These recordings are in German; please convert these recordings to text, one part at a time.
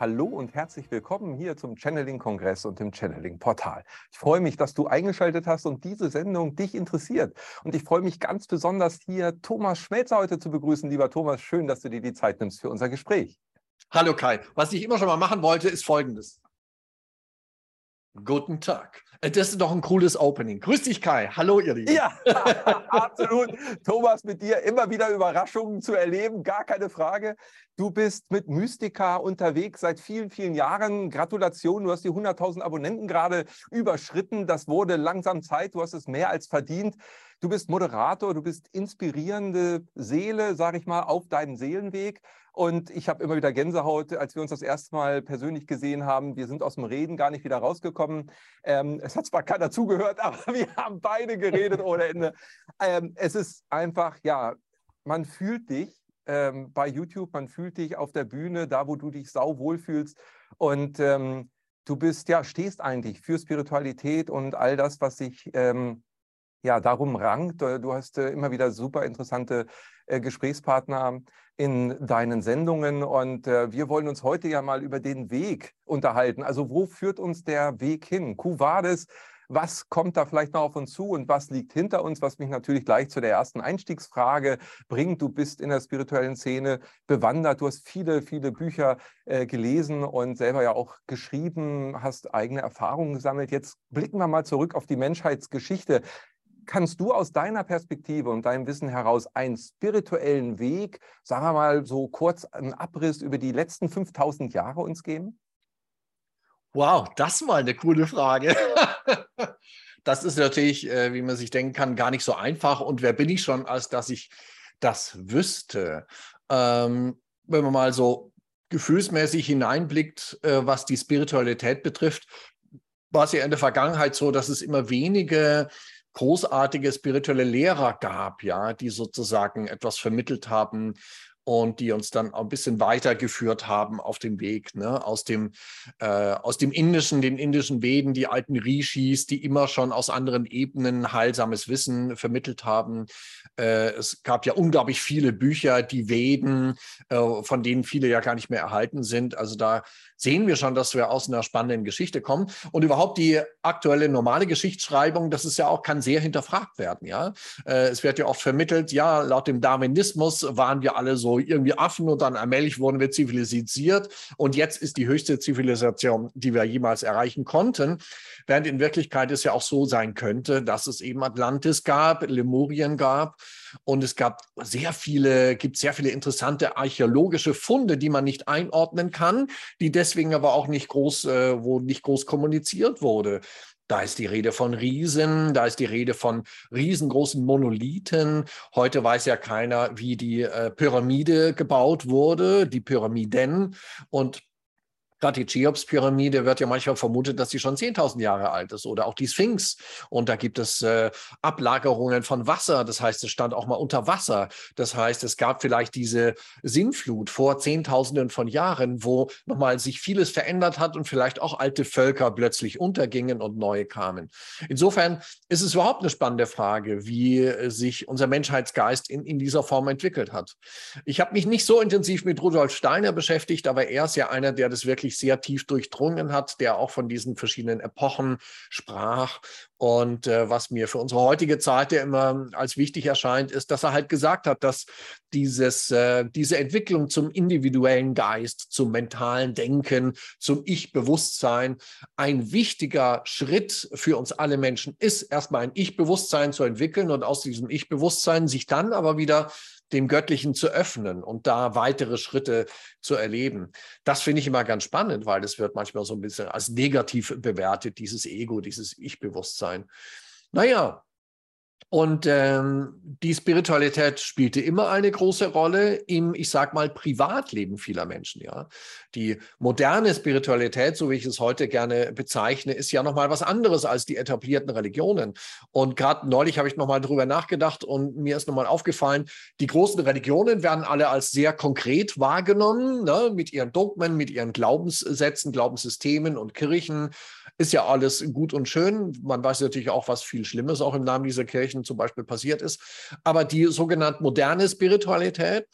Hallo und herzlich willkommen hier zum Channeling-Kongress und dem Channeling-Portal. Ich freue mich, dass du eingeschaltet hast und diese Sendung dich interessiert. Und ich freue mich ganz besonders hier Thomas Schmelzer heute zu begrüßen. Lieber Thomas, schön, dass du dir die Zeit nimmst für unser Gespräch. Hallo Kai. Was ich immer schon mal machen wollte, ist Folgendes. Guten Tag. Äh, das ist doch ein cooles Opening. Grüß dich, Kai. Hallo, ihr Lieben. Ja, absolut. Thomas, mit dir immer wieder Überraschungen zu erleben, gar keine Frage. Du bist mit Mystica unterwegs seit vielen, vielen Jahren. Gratulation, du hast die 100.000 Abonnenten gerade überschritten. Das wurde langsam Zeit, du hast es mehr als verdient. Du bist Moderator, du bist inspirierende Seele, sage ich mal, auf deinem Seelenweg. Und ich habe immer wieder Gänsehaut, als wir uns das erste Mal persönlich gesehen haben. Wir sind aus dem Reden gar nicht wieder rausgekommen. Ähm, es hat zwar keiner zugehört, aber wir haben beide geredet ohne Ende. Ähm, es ist einfach, ja, man fühlt dich ähm, bei YouTube, man fühlt dich auf der Bühne, da wo du dich sau wohlfühlst. Und ähm, du bist, ja, stehst eigentlich für Spiritualität und all das, was sich ähm, ja, darum rankt. Äh, du hast äh, immer wieder super interessante äh, Gesprächspartner in deinen Sendungen und wir wollen uns heute ja mal über den Weg unterhalten. Also wo führt uns der Weg hin? Quo vadis? Was kommt da vielleicht noch auf uns zu und was liegt hinter uns, was mich natürlich gleich zu der ersten Einstiegsfrage bringt. Du bist in der spirituellen Szene bewandert, du hast viele, viele Bücher gelesen und selber ja auch geschrieben, hast eigene Erfahrungen gesammelt. Jetzt blicken wir mal zurück auf die Menschheitsgeschichte kannst du aus deiner Perspektive und deinem Wissen heraus einen spirituellen Weg, sagen wir mal so kurz einen Abriss über die letzten 5000 Jahre uns geben? Wow, das mal eine coole Frage. das ist natürlich, äh, wie man sich denken kann, gar nicht so einfach. Und wer bin ich schon, als dass ich das wüsste? Ähm, wenn man mal so gefühlsmäßig hineinblickt, äh, was die Spiritualität betrifft, war es ja in der Vergangenheit so, dass es immer wenige großartige spirituelle Lehrer gab, ja, die sozusagen etwas vermittelt haben, und die uns dann ein bisschen weitergeführt haben auf dem Weg, ne? aus, dem, äh, aus dem Indischen, den indischen Veden, die alten Rishis, die immer schon aus anderen Ebenen heilsames Wissen vermittelt haben. Äh, es gab ja unglaublich viele Bücher, die Veden, äh, von denen viele ja gar nicht mehr erhalten sind. Also da sehen wir schon, dass wir aus einer spannenden Geschichte kommen. Und überhaupt die aktuelle normale Geschichtsschreibung, das ist ja auch, kann sehr hinterfragt werden. Ja, äh, es wird ja oft vermittelt, ja, laut dem Darwinismus waren wir alle so irgendwie Affen und dann allmählich wurden wir zivilisiert. Und jetzt ist die höchste Zivilisation, die wir jemals erreichen konnten, während in Wirklichkeit es ja auch so sein könnte, dass es eben Atlantis gab, Lemurien gab. Und es gab sehr viele, gibt sehr viele interessante archäologische Funde, die man nicht einordnen kann, die deswegen aber auch nicht groß, äh, wo nicht groß kommuniziert wurde. Da ist die Rede von Riesen, da ist die Rede von riesengroßen Monolithen. Heute weiß ja keiner, wie die äh, Pyramide gebaut wurde, die Pyramiden. Und Gerade die Cheops-Pyramide wird ja manchmal vermutet, dass sie schon 10.000 Jahre alt ist oder auch die Sphinx. Und da gibt es äh, Ablagerungen von Wasser. Das heißt, es stand auch mal unter Wasser. Das heißt, es gab vielleicht diese Sinnflut vor Zehntausenden von Jahren, wo nochmal sich vieles verändert hat und vielleicht auch alte Völker plötzlich untergingen und neue kamen. Insofern ist es überhaupt eine spannende Frage, wie sich unser Menschheitsgeist in, in dieser Form entwickelt hat. Ich habe mich nicht so intensiv mit Rudolf Steiner beschäftigt, aber er ist ja einer, der das wirklich wirklich sehr tief durchdrungen hat, der auch von diesen verschiedenen Epochen sprach. Und äh, was mir für unsere heutige Zeit ja immer als wichtig erscheint, ist, dass er halt gesagt hat, dass dieses, äh, diese Entwicklung zum individuellen Geist, zum mentalen Denken, zum Ich-Bewusstsein ein wichtiger Schritt für uns alle Menschen ist, erstmal ein Ich-Bewusstsein zu entwickeln und aus diesem Ich-Bewusstsein sich dann aber wieder dem Göttlichen zu öffnen und da weitere Schritte zu erleben. Das finde ich immer ganz spannend, weil das wird manchmal so ein bisschen als negativ bewertet, dieses Ego, dieses Ich-Bewusstsein. Naja, Und ähm, die Spiritualität spielte immer eine große Rolle im, ich sag mal, Privatleben vieler Menschen. Ja, die moderne Spiritualität, so wie ich es heute gerne bezeichne, ist ja noch mal was anderes als die etablierten Religionen. Und gerade neulich habe ich noch mal drüber nachgedacht und mir ist noch mal aufgefallen, die großen Religionen werden alle als sehr konkret wahrgenommen, ne, mit ihren Dogmen, mit ihren Glaubenssätzen, Glaubenssystemen und Kirchen ist ja alles gut und schön. Man weiß natürlich auch, was viel Schlimmes auch im Namen dieser Kirchen zum Beispiel passiert ist. Aber die sogenannte moderne Spiritualität,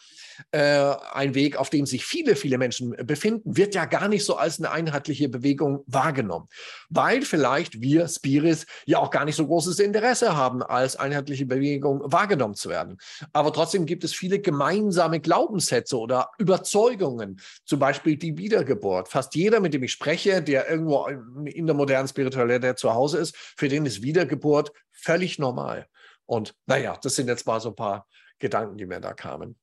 äh, ein Weg, auf dem sich viele, viele Menschen befinden, wird ja gar nicht so als eine einheitliche Bewegung wahrgenommen, weil vielleicht wir Spiris ja auch gar nicht so großes Interesse haben, als einheitliche Bewegung wahrgenommen zu werden. Aber trotzdem gibt es viele gemeinsame Glaubenssätze oder Überzeugungen, zum Beispiel die Wiedergeburt. Fast jeder, mit dem ich spreche, der irgendwo in der modernen Spiritualität zu Hause ist, für den ist Wiedergeburt völlig normal. Und naja, das sind jetzt mal so ein paar Gedanken, die mir da kamen.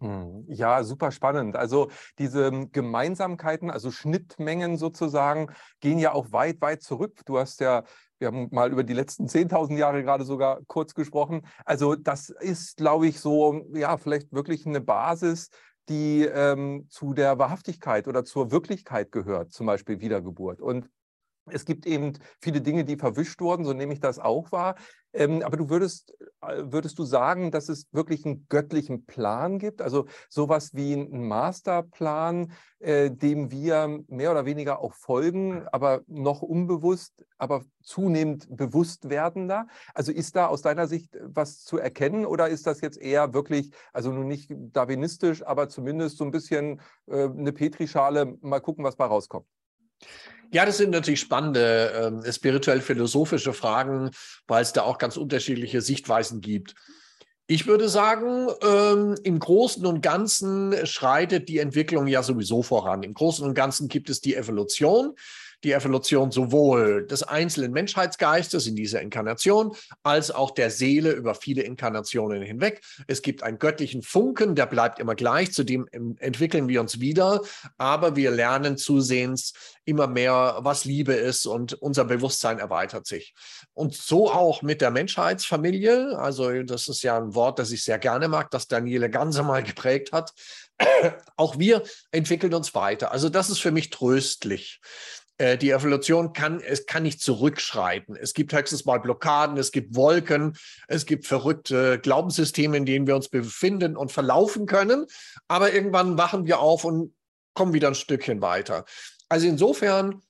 Hm, ja, super spannend. Also diese Gemeinsamkeiten, also Schnittmengen sozusagen, gehen ja auch weit, weit zurück. Du hast ja, wir haben mal über die letzten 10.000 Jahre gerade sogar kurz gesprochen. Also das ist, glaube ich, so, ja, vielleicht wirklich eine Basis, die ähm, zu der Wahrhaftigkeit oder zur Wirklichkeit gehört, zum Beispiel Wiedergeburt. Und es gibt eben viele Dinge, die verwischt wurden, so nehme ich das auch wahr. Ähm, aber du würdest, äh, würdest du sagen, dass es wirklich einen göttlichen Plan gibt? Also sowas wie einen Masterplan, äh, dem wir mehr oder weniger auch folgen, aber noch unbewusst, aber zunehmend bewusst werdender. Also ist da aus deiner Sicht was zu erkennen oder ist das jetzt eher wirklich, also nun nicht darwinistisch, aber zumindest so ein bisschen äh, eine Petrischale, mal gucken, was bei rauskommt? Ja, das sind natürlich spannende äh, spirituell-philosophische Fragen, weil es da auch ganz unterschiedliche Sichtweisen gibt. Ich würde sagen, ähm, im Großen und Ganzen schreitet die Entwicklung ja sowieso voran. Im Großen und Ganzen gibt es die Evolution die Evolution sowohl des einzelnen Menschheitsgeistes in dieser Inkarnation als auch der Seele über viele Inkarnationen hinweg. Es gibt einen göttlichen Funken, der bleibt immer gleich, zu dem entwickeln wir uns wieder, aber wir lernen zusehends immer mehr, was Liebe ist und unser Bewusstsein erweitert sich. Und so auch mit der Menschheitsfamilie. Also das ist ja ein Wort, das ich sehr gerne mag, das Daniele Ganse mal geprägt hat. Auch wir entwickeln uns weiter. Also das ist für mich tröstlich. Äh, die Evolution kann, es kann nicht zurückschreiten. Es gibt höchstens mal Blockaden, es gibt Wolken, es gibt verrückte Glaubenssysteme, in denen wir uns befinden und verlaufen können. Aber irgendwann wachen wir auf und kommen wieder ein Stückchen weiter. Also insofern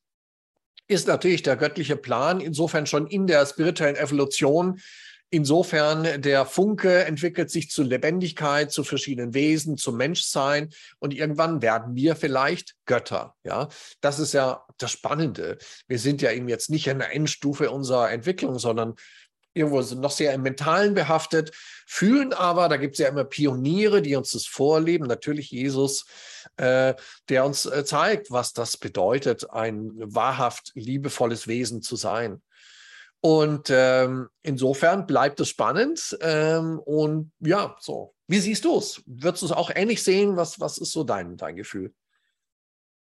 ist natürlich der göttliche Plan insofern schon in der spirituellen Evolution Insofern, der Funke entwickelt sich zu Lebendigkeit, zu verschiedenen Wesen, zum Menschsein und irgendwann werden wir vielleicht Götter. Ja, das ist ja das Spannende. Wir sind ja eben jetzt nicht in der Endstufe unserer Entwicklung, sondern irgendwo sind noch sehr im Mentalen behaftet, fühlen aber, da gibt es ja immer Pioniere, die uns das vorleben, natürlich Jesus, äh, der uns äh, zeigt, was das bedeutet, ein wahrhaft liebevolles Wesen zu sein. Und ähm, insofern bleibt es spannend. Ähm, und ja, so. Wie siehst du es? Würdest du es auch ähnlich sehen? Was, was ist so dein, dein Gefühl?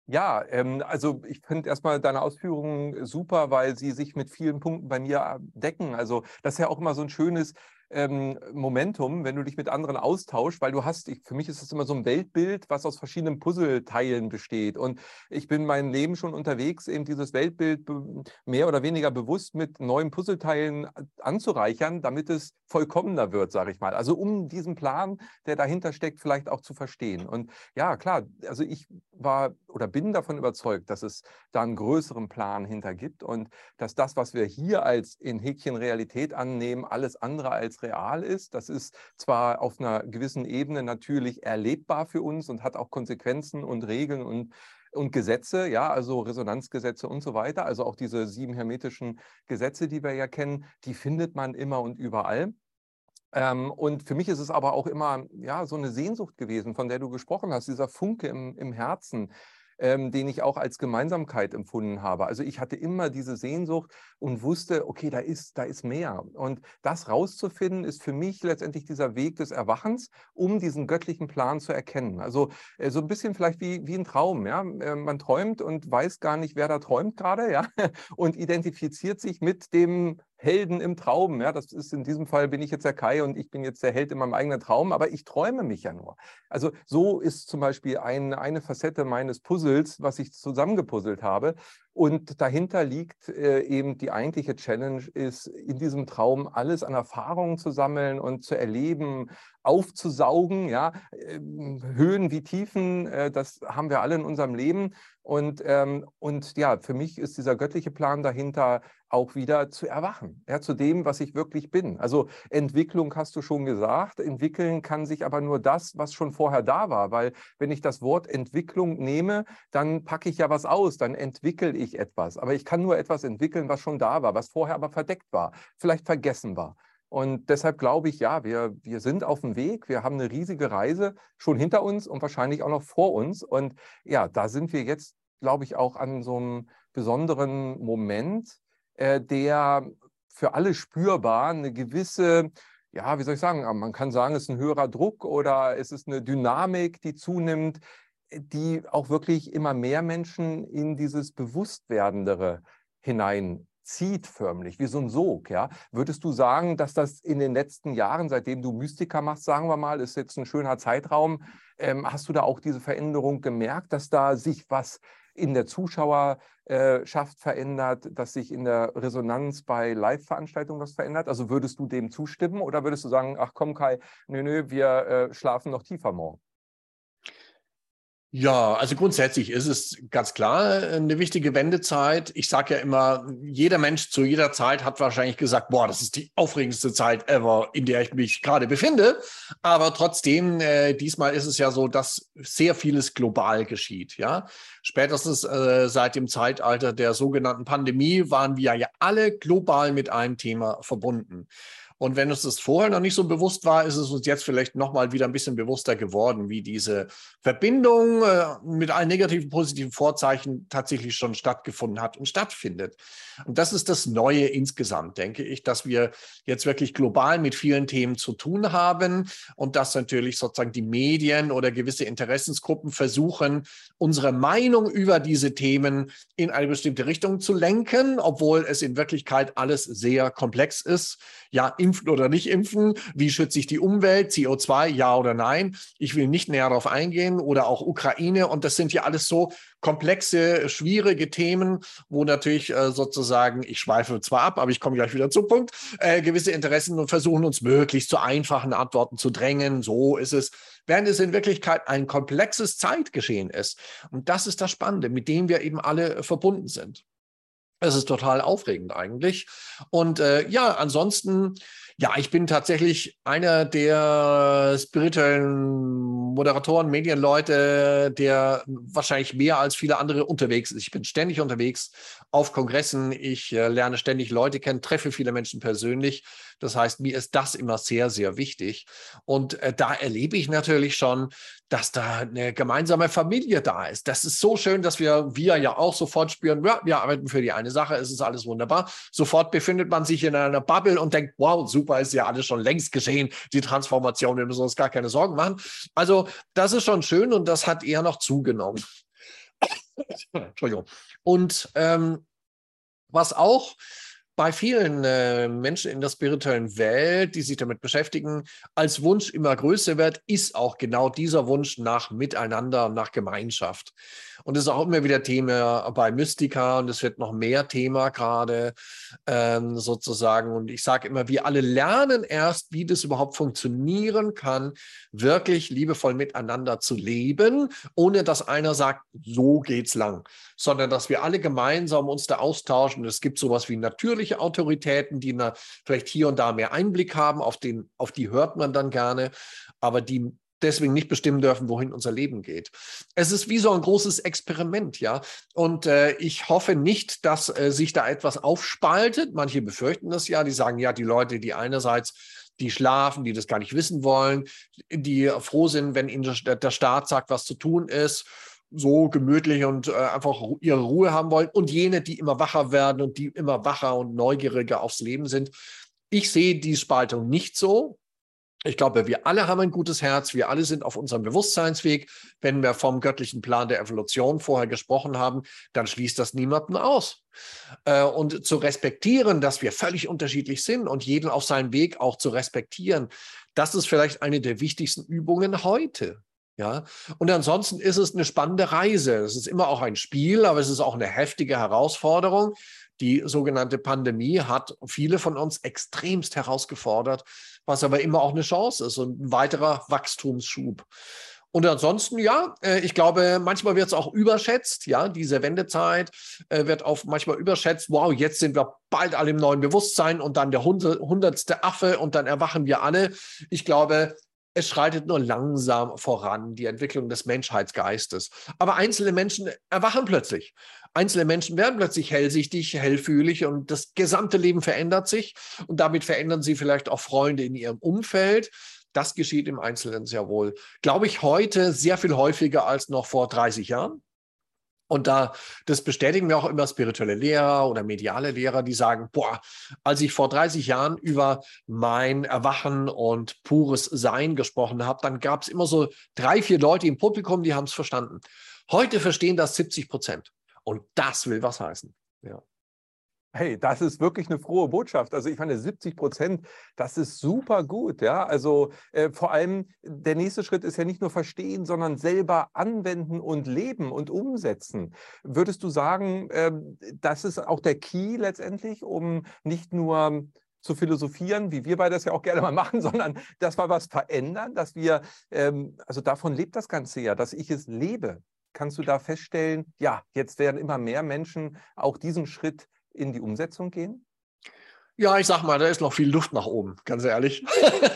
Ja, ähm, also ich finde erstmal deine Ausführungen super, weil sie sich mit vielen Punkten bei mir decken. Also das ist ja auch immer so ein schönes, ähm, Momentum, wenn du dich mit anderen austauschst, weil du hast, ich, für mich ist es immer so ein Weltbild, was aus verschiedenen Puzzleteilen besteht. Und ich bin mein Leben schon unterwegs, eben dieses Weltbild mehr oder weniger bewusst mit neuen Puzzleteilen anzureichern, damit es vollkommener wird, sage ich mal. Also um diesen Plan, der dahinter steckt, vielleicht auch zu verstehen. Und ja, klar, also ich war oder bin davon überzeugt, dass es da einen größeren Plan hinter gibt und dass das, was wir hier als in Häkchen Realität annehmen, alles andere als real ist. Das ist zwar auf einer gewissen Ebene natürlich erlebbar für uns und hat auch Konsequenzen und Regeln und und Gesetze, ja, also Resonanzgesetze und so weiter, also auch diese sieben hermetischen Gesetze, die wir ja kennen, die findet man immer und überall. Ähm, und für mich ist es aber auch immer ja, so eine Sehnsucht gewesen, von der du gesprochen hast, dieser Funke im, im Herzen, ähm, den ich auch als Gemeinsamkeit empfunden habe. Also ich hatte immer diese Sehnsucht und wusste, okay, da ist, da ist mehr. Und das rauszufinden, ist für mich letztendlich dieser Weg des Erwachens, um diesen göttlichen Plan zu erkennen. Also äh, so ein bisschen vielleicht wie, wie ein Traum. Ja? Äh, man träumt und weiß gar nicht, wer da träumt gerade, ja, und identifiziert sich mit dem Helden im Traum. Ja, das ist in diesem Fall bin ich jetzt der Kai und ich bin jetzt der Held in meinem eigenen Traum, aber ich träume mich ja nur. Also so ist zum Beispiel ein, eine Facette meines Puzzles, was ich zusammengepuzzelt habe. Und dahinter liegt äh, eben die eigentliche Challenge, ist in diesem Traum alles an Erfahrungen zu sammeln und zu erleben, aufzusaugen, ja, äh, Höhen wie Tiefen, äh, das haben wir alle in unserem Leben. Und, ähm, und ja, für mich ist dieser göttliche Plan dahinter, auch wieder zu erwachen, ja, zu dem, was ich wirklich bin. Also Entwicklung hast du schon gesagt, entwickeln kann sich aber nur das, was schon vorher da war, weil wenn ich das Wort Entwicklung nehme, dann packe ich ja was aus, dann entwickle ich etwas. Aber ich kann nur etwas entwickeln, was schon da war, was vorher aber verdeckt war, vielleicht vergessen war. Und deshalb glaube ich, ja, wir, wir sind auf dem Weg. Wir haben eine riesige Reise schon hinter uns und wahrscheinlich auch noch vor uns. Und ja, da sind wir jetzt, glaube ich, auch an so einem besonderen Moment, äh, der für alle spürbar eine gewisse, ja, wie soll ich sagen, man kann sagen, es ist ein höherer Druck oder es ist eine Dynamik, die zunimmt, die auch wirklich immer mehr Menschen in dieses Bewusstwerdendere hinein zieht förmlich, wie so ein Sog. Ja? Würdest du sagen, dass das in den letzten Jahren, seitdem du Mystiker machst, sagen wir mal, ist jetzt ein schöner Zeitraum, ähm, hast du da auch diese Veränderung gemerkt, dass da sich was in der Zuschauerschaft verändert, dass sich in der Resonanz bei Live-Veranstaltungen was verändert? Also würdest du dem zustimmen oder würdest du sagen, ach komm Kai, nö, nö, wir äh, schlafen noch tiefer morgen? Ja, also grundsätzlich ist es ganz klar äh, eine wichtige Wendezeit. Ich sage ja immer, jeder Mensch zu jeder Zeit hat wahrscheinlich gesagt, boah, das ist die aufregendste Zeit ever, in der ich mich gerade befinde. Aber trotzdem, äh, diesmal ist es ja so, dass sehr vieles global geschieht. Ja, spätestens äh, seit dem Zeitalter der sogenannten Pandemie waren wir ja alle global mit einem Thema verbunden. Und wenn uns das vorher noch nicht so bewusst war, ist es uns jetzt vielleicht nochmal wieder ein bisschen bewusster geworden, wie diese Verbindung äh, mit allen negativen, positiven Vorzeichen tatsächlich schon stattgefunden hat und stattfindet. Und das ist das Neue insgesamt, denke ich, dass wir jetzt wirklich global mit vielen Themen zu tun haben und dass natürlich sozusagen die Medien oder gewisse Interessensgruppen versuchen, unsere Meinung über diese Themen in eine bestimmte Richtung zu lenken, obwohl es in Wirklichkeit alles sehr komplex ist. Ja, im impfen oder nicht impfen, wie schütze ich die Umwelt, CO2, ja oder nein. Ich will nicht näher darauf eingehen oder auch Ukraine. Und das sind ja alles so komplexe, schwierige Themen, wo natürlich äh, sozusagen, ich schweife zwar ab, aber ich komme gleich wieder zum Punkt, äh, gewisse Interessen und versuchen uns möglichst zu einfachen Antworten zu drängen. So ist es, während es in Wirklichkeit ein komplexes Zeitgeschehen ist. Und das ist das Spannende, mit dem wir eben alle verbunden sind. Es ist total aufregend eigentlich. Und äh, ja, ansonsten ja, ich bin tatsächlich einer der spirituellen Moderatoren, Medienleute, der wahrscheinlich mehr als viele andere unterwegs ist. Ich bin ständig unterwegs auf Kongressen. Ich äh, lerne ständig Leute kennen, treffe viele Menschen persönlich. Das heißt, mir ist das immer sehr, sehr wichtig. Und äh, da erlebe ich natürlich schon, dass da eine gemeinsame Familie da ist. Das ist so schön, dass wir, wir ja auch sofort spüren, ja, wir arbeiten für die eine Sache, es ist alles wunderbar. Sofort befindet man sich in einer Bubble und denkt, wow, super, ist ja alles schon längst geschehen, die Transformation, wir müssen uns gar keine Sorgen machen. Also das ist schon schön und das hat eher noch zugenommen. Entschuldigung. Und ähm, was auch bei vielen äh, Menschen in der spirituellen Welt, die sich damit beschäftigen, als Wunsch immer größer wird, ist auch genau dieser Wunsch nach Miteinander, nach Gemeinschaft. Und das ist auch immer wieder Thema bei Mystika und es wird noch mehr Thema gerade ähm, sozusagen. Und ich sage immer, wir alle lernen erst, wie das überhaupt funktionieren kann, wirklich liebevoll miteinander zu leben, ohne dass einer sagt, so geht's lang, sondern dass wir alle gemeinsam uns da austauschen. Es gibt sowas wie natürliche Autoritäten, die na, vielleicht hier und da mehr Einblick haben, auf, den, auf die hört man dann gerne, aber die deswegen nicht bestimmen dürfen, wohin unser Leben geht. Es ist wie so ein großes Experiment, ja. Und äh, ich hoffe nicht, dass äh, sich da etwas aufspaltet. Manche befürchten das ja. Die sagen ja, die Leute, die einerseits die schlafen, die das gar nicht wissen wollen, die froh sind, wenn ihnen der Staat sagt, was zu tun ist, so gemütlich und äh, einfach ihre Ruhe haben wollen. Und jene, die immer wacher werden und die immer wacher und neugieriger aufs Leben sind. Ich sehe die Spaltung nicht so. Ich glaube, wir alle haben ein gutes Herz, wir alle sind auf unserem Bewusstseinsweg. Wenn wir vom göttlichen Plan der Evolution vorher gesprochen haben, dann schließt das niemanden aus. Äh, und zu respektieren, dass wir völlig unterschiedlich sind und jeden auf seinem Weg auch zu respektieren, das ist vielleicht eine der wichtigsten Übungen heute. Ja, und ansonsten ist es eine spannende Reise. Es ist immer auch ein Spiel, aber es ist auch eine heftige Herausforderung. Die sogenannte Pandemie hat viele von uns extremst herausgefordert, was aber immer auch eine Chance ist und ein weiterer Wachstumsschub. Und ansonsten, ja, äh, ich glaube, manchmal wird es auch überschätzt. Ja, diese Wendezeit äh, wird auch manchmal überschätzt. Wow, jetzt sind wir bald alle im neuen Bewusstsein und dann der hundertste Affe und dann erwachen wir alle. Ich glaube, es schreitet nur langsam voran, die Entwicklung des Menschheitsgeistes. Aber einzelne Menschen erwachen plötzlich. Einzelne Menschen werden plötzlich hellsichtig, hellfühlig und das gesamte Leben verändert sich. Und damit verändern sie vielleicht auch Freunde in ihrem Umfeld. Das geschieht im Einzelnen sehr wohl. Glaube ich heute sehr viel häufiger als noch vor 30 Jahren. Und da, das bestätigen mir auch immer spirituelle Lehrer oder mediale Lehrer, die sagen, boah, als ich vor 30 Jahren über mein Erwachen und pures Sein gesprochen habe, dann gab es immer so drei, vier Leute im Publikum, die haben es verstanden. Heute verstehen das 70 Prozent. Und das will was heißen. Ja. Hey, das ist wirklich eine frohe Botschaft. Also ich meine, 70 Prozent, das ist super gut. Ja, also äh, vor allem der nächste Schritt ist ja nicht nur verstehen, sondern selber anwenden und leben und umsetzen. Würdest du sagen, äh, das ist auch der Key letztendlich, um nicht nur zu philosophieren, wie wir beide das ja auch gerne mal machen, sondern dass wir was verändern, dass wir, ähm, also davon lebt das Ganze ja, dass ich es lebe. Kannst du da feststellen, ja, jetzt werden immer mehr Menschen auch diesen Schritt in die Umsetzung gehen? Ja, ich sag mal, da ist noch viel Luft nach oben, ganz ehrlich.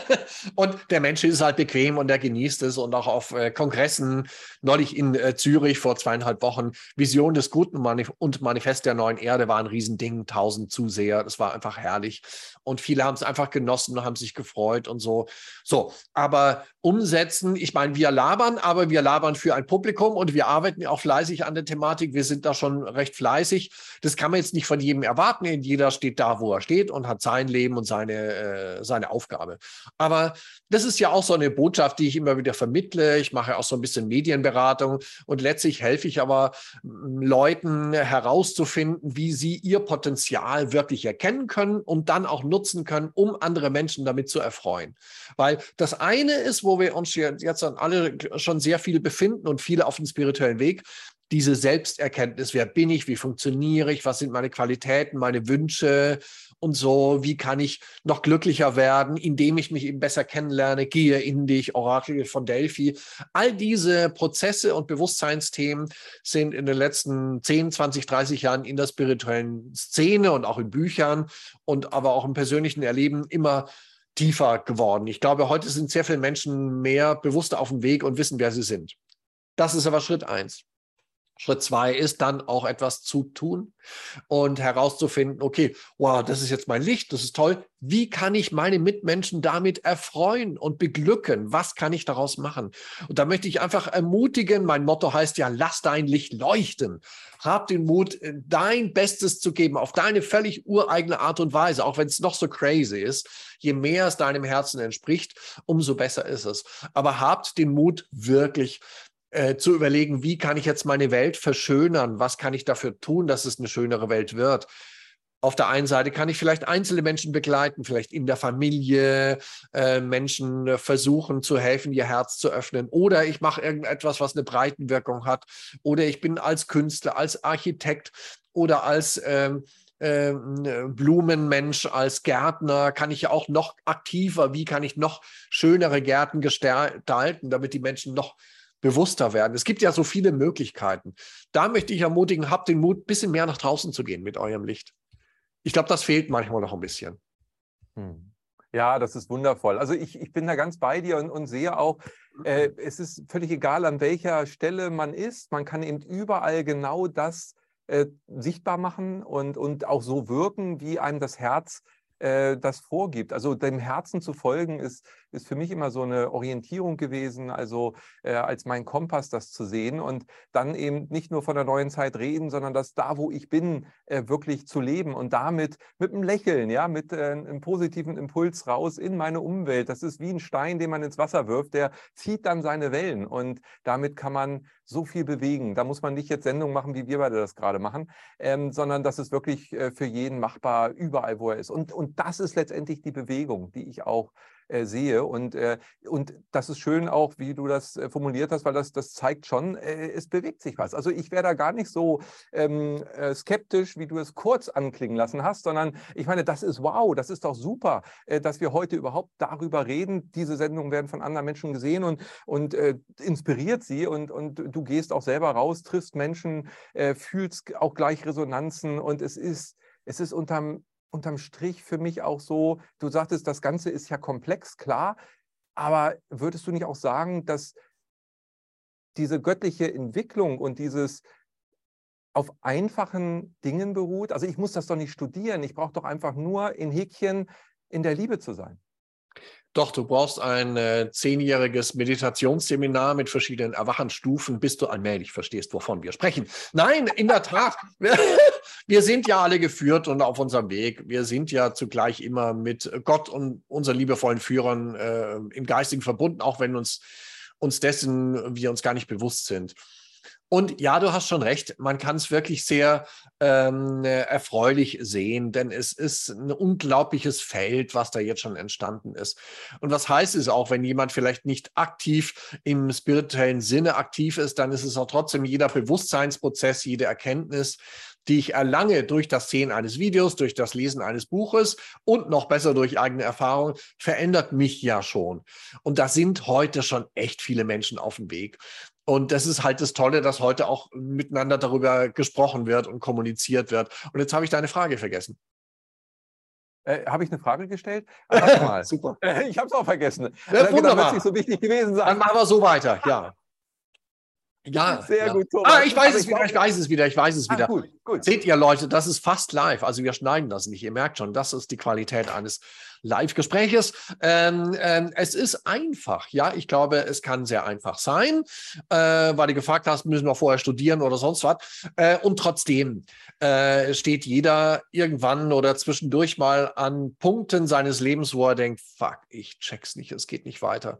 und der Mensch ist halt bequem und er genießt es und auch auf äh, Kongressen, neulich in äh, Zürich vor zweieinhalb Wochen, Vision des Guten Manif und Manifest der neuen Erde war ein Riesending, tausend Zuseher, das war einfach herrlich. Und viele haben es einfach genossen, haben sich gefreut und so. So, aber umsetzen, ich meine, wir labern, aber wir labern für ein Publikum und wir arbeiten auch fleißig an der Thematik. Wir sind da schon recht fleißig. Das kann man jetzt nicht von jedem erwarten. Jeder steht da, wo er steht und hat sein Leben und seine, äh, seine Aufgabe. Aber das ist ja auch so eine Botschaft, die ich immer wieder vermittle. Ich mache auch so ein bisschen Medienberatung und letztlich helfe ich aber Leuten herauszufinden, wie sie ihr Potenzial wirklich erkennen können und dann auch nutzen können, um andere Menschen damit zu erfreuen. Weil das eine ist, wo wir uns jetzt alle schon sehr viel befinden und viele auf dem spirituellen Weg, diese Selbsterkenntnis, wer bin ich, wie funktioniere ich, was sind meine Qualitäten, meine Wünsche und so, wie kann ich noch glücklicher werden, indem ich mich eben besser kennenlerne, gehe in dich, Orakel von Delphi. All diese Prozesse und Bewusstseinsthemen sind in den letzten 10, 20, 30 Jahren in der spirituellen Szene und auch in Büchern und aber auch im persönlichen Erleben immer tiefer geworden. Ich glaube, heute sind sehr viele Menschen mehr bewusster auf dem Weg und wissen, wer sie sind. Das ist aber Schritt eins. Schritt zwei ist dann auch etwas zu tun und herauszufinden, okay, wow, das ist jetzt mein Licht, das ist toll. Wie kann ich meine Mitmenschen damit erfreuen und beglücken? Was kann ich daraus machen? Und da möchte ich einfach ermutigen, mein Motto heißt ja, lass dein Licht leuchten. Hab den Mut, äh, dein Bestes zu geben, auf deine völlig ureigene Art und Weise, auch wenn es noch so crazy ist. Je mehr es deinem Herzen entspricht, umso besser ist es. Aber habt den Mut, wirklich äh, zu überlegen, wie kann ich jetzt meine Welt verschönern? Was kann ich dafür tun, dass es eine schönere Welt wird? Auf der einen Seite kann ich vielleicht einzelne Menschen begleiten, vielleicht in der Familie, äh, Menschen versuchen zu helfen, ihr Herz zu öffnen. Oder ich mache irgendetwas, was eine Breitenwirkung hat. Oder ich bin als Künstler, als Architekt oder als ähm, äh, Blumenmensch, als Gärtner, kann ich ja auch noch aktiver, wie kann ich noch schönere Gärten gestalten, damit die Menschen noch bewusster werden. Es gibt ja so viele Möglichkeiten. Da möchte ich ermutigen, habt den Mut, ein bisschen mehr nach draußen zu gehen mit eurem Licht. Ich glaube, das fehlt manchmal noch ein bisschen. Hm. Ja, das ist wundervoll. Also ich, ich bin da ganz bei dir und, und sehe auch, äh, es ist völlig egal, an welcher Stelle man ist. Man kann eben überall genau das äh, sichtbar machen und, und auch so wirken, wie einem das Herz äh, das vorgibt. Also dem Herzen zu folgen ist, ist für mich immer so eine Orientierung gewesen, also äh, als mein Kompass das zu sehen und dann eben nicht nur von der neuen Zeit reden, sondern das da, wo ich bin, äh, wirklich zu leben und damit mit einem Lächeln, ja, mit äh, einem positiven Impuls raus in meine Umwelt. Das ist wie ein Stein, den man ins Wasser wirft, der zieht dann seine Wellen und damit kann man so viel bewegen. Da muss man nicht jetzt Sendungen machen, wie wir beide das gerade machen, ähm, sondern das ist wirklich äh, für jeden machbar, überall, wo er ist. Und, und das ist letztendlich die Bewegung, die ich auch äh, sehe. Und, äh, und das ist schön auch, wie du das äh, formuliert hast, weil das, das zeigt schon, äh, es bewegt sich was. Also ich wäre da gar nicht so ähm, äh, skeptisch, wie du es kurz anklingen lassen hast, sondern ich meine, das ist wow, das ist doch super, äh, dass wir heute überhaupt darüber reden. Diese Sendungen werden von anderen Menschen gesehen und, und inspiriert sie und, und du gehst auch selber raus, triffst Menschen, fühlst auch gleich Resonanzen und es ist, es ist unterm unterm Strich für mich auch so, du sagtest, das Ganze ist ja komplex, klar, aber würdest du nicht auch sagen, dass diese göttliche Entwicklung und dieses auf einfachen Dingen beruht? Also ich muss das doch nicht studieren, ich brauche doch einfach nur in Häkchen in der Liebe zu sein. Doch, du brauchst ein äh, zehnjähriges Meditationsseminar mit verschiedenen Erwachenstufen, bis du allmählich verstehst, wovon wir sprechen. Nein, in der Tat. wir sind ja alle geführt und auf unserem Weg. Wir sind ja zugleich immer mit Gott und unseren liebevollen Führern äh, im Geistigen verbunden, auch wenn uns, uns dessen wir uns gar nicht bewusst sind. Und ja, du hast schon recht, man kann es wirklich sehr ähm, erfreulich sehen, denn es ist ein unglaubliches Feld, was da jetzt schon entstanden ist. Und was heißt es auch, wenn jemand vielleicht nicht aktiv im spirituellen Sinne aktiv ist, dann ist es auch trotzdem jeder Bewusstseinsprozess, jede Erkenntnis, die ich erlange durch das Sehen eines Videos, durch das Lesen eines Buches und noch besser durch eigene Erfahrung, verändert mich ja schon. Und da sind heute schon echt viele Menschen auf dem Weg. Und das ist halt das Tolle, dass heute auch miteinander darüber gesprochen wird und kommuniziert wird. Und jetzt habe ich deine Frage vergessen. Äh, habe ich eine Frage gestellt? Ah, Super. ich habe es auch vergessen. Ja, wunderbar. Wird nicht so wichtig gewesen sein. Dann machen wir so weiter, ja. Ja, sehr ja. gut. Thomas. Ah, ich weiß es wieder, ich weiß es wieder, ich weiß es wieder. Ah, gut, gut. Seht ihr Leute, das ist fast live. Also wir schneiden das nicht. Ihr merkt schon, das ist die Qualität eines Live-Gespräches. Ähm, ähm, es ist einfach, ja. Ich glaube, es kann sehr einfach sein, äh, weil du gefragt hast, müssen wir vorher studieren oder sonst was. Äh, und trotzdem äh, steht jeder irgendwann oder zwischendurch mal an Punkten seines Lebens, wo er denkt, fuck, ich check's nicht, es geht nicht weiter.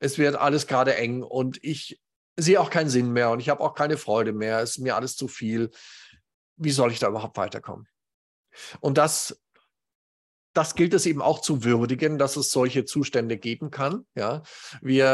Es wird alles gerade eng und ich sehe auch keinen Sinn mehr und ich habe auch keine Freude mehr. Es ist mir alles zu viel. Wie soll ich da überhaupt weiterkommen? Und das das gilt es eben auch zu würdigen, dass es solche Zustände geben kann. Ja, wir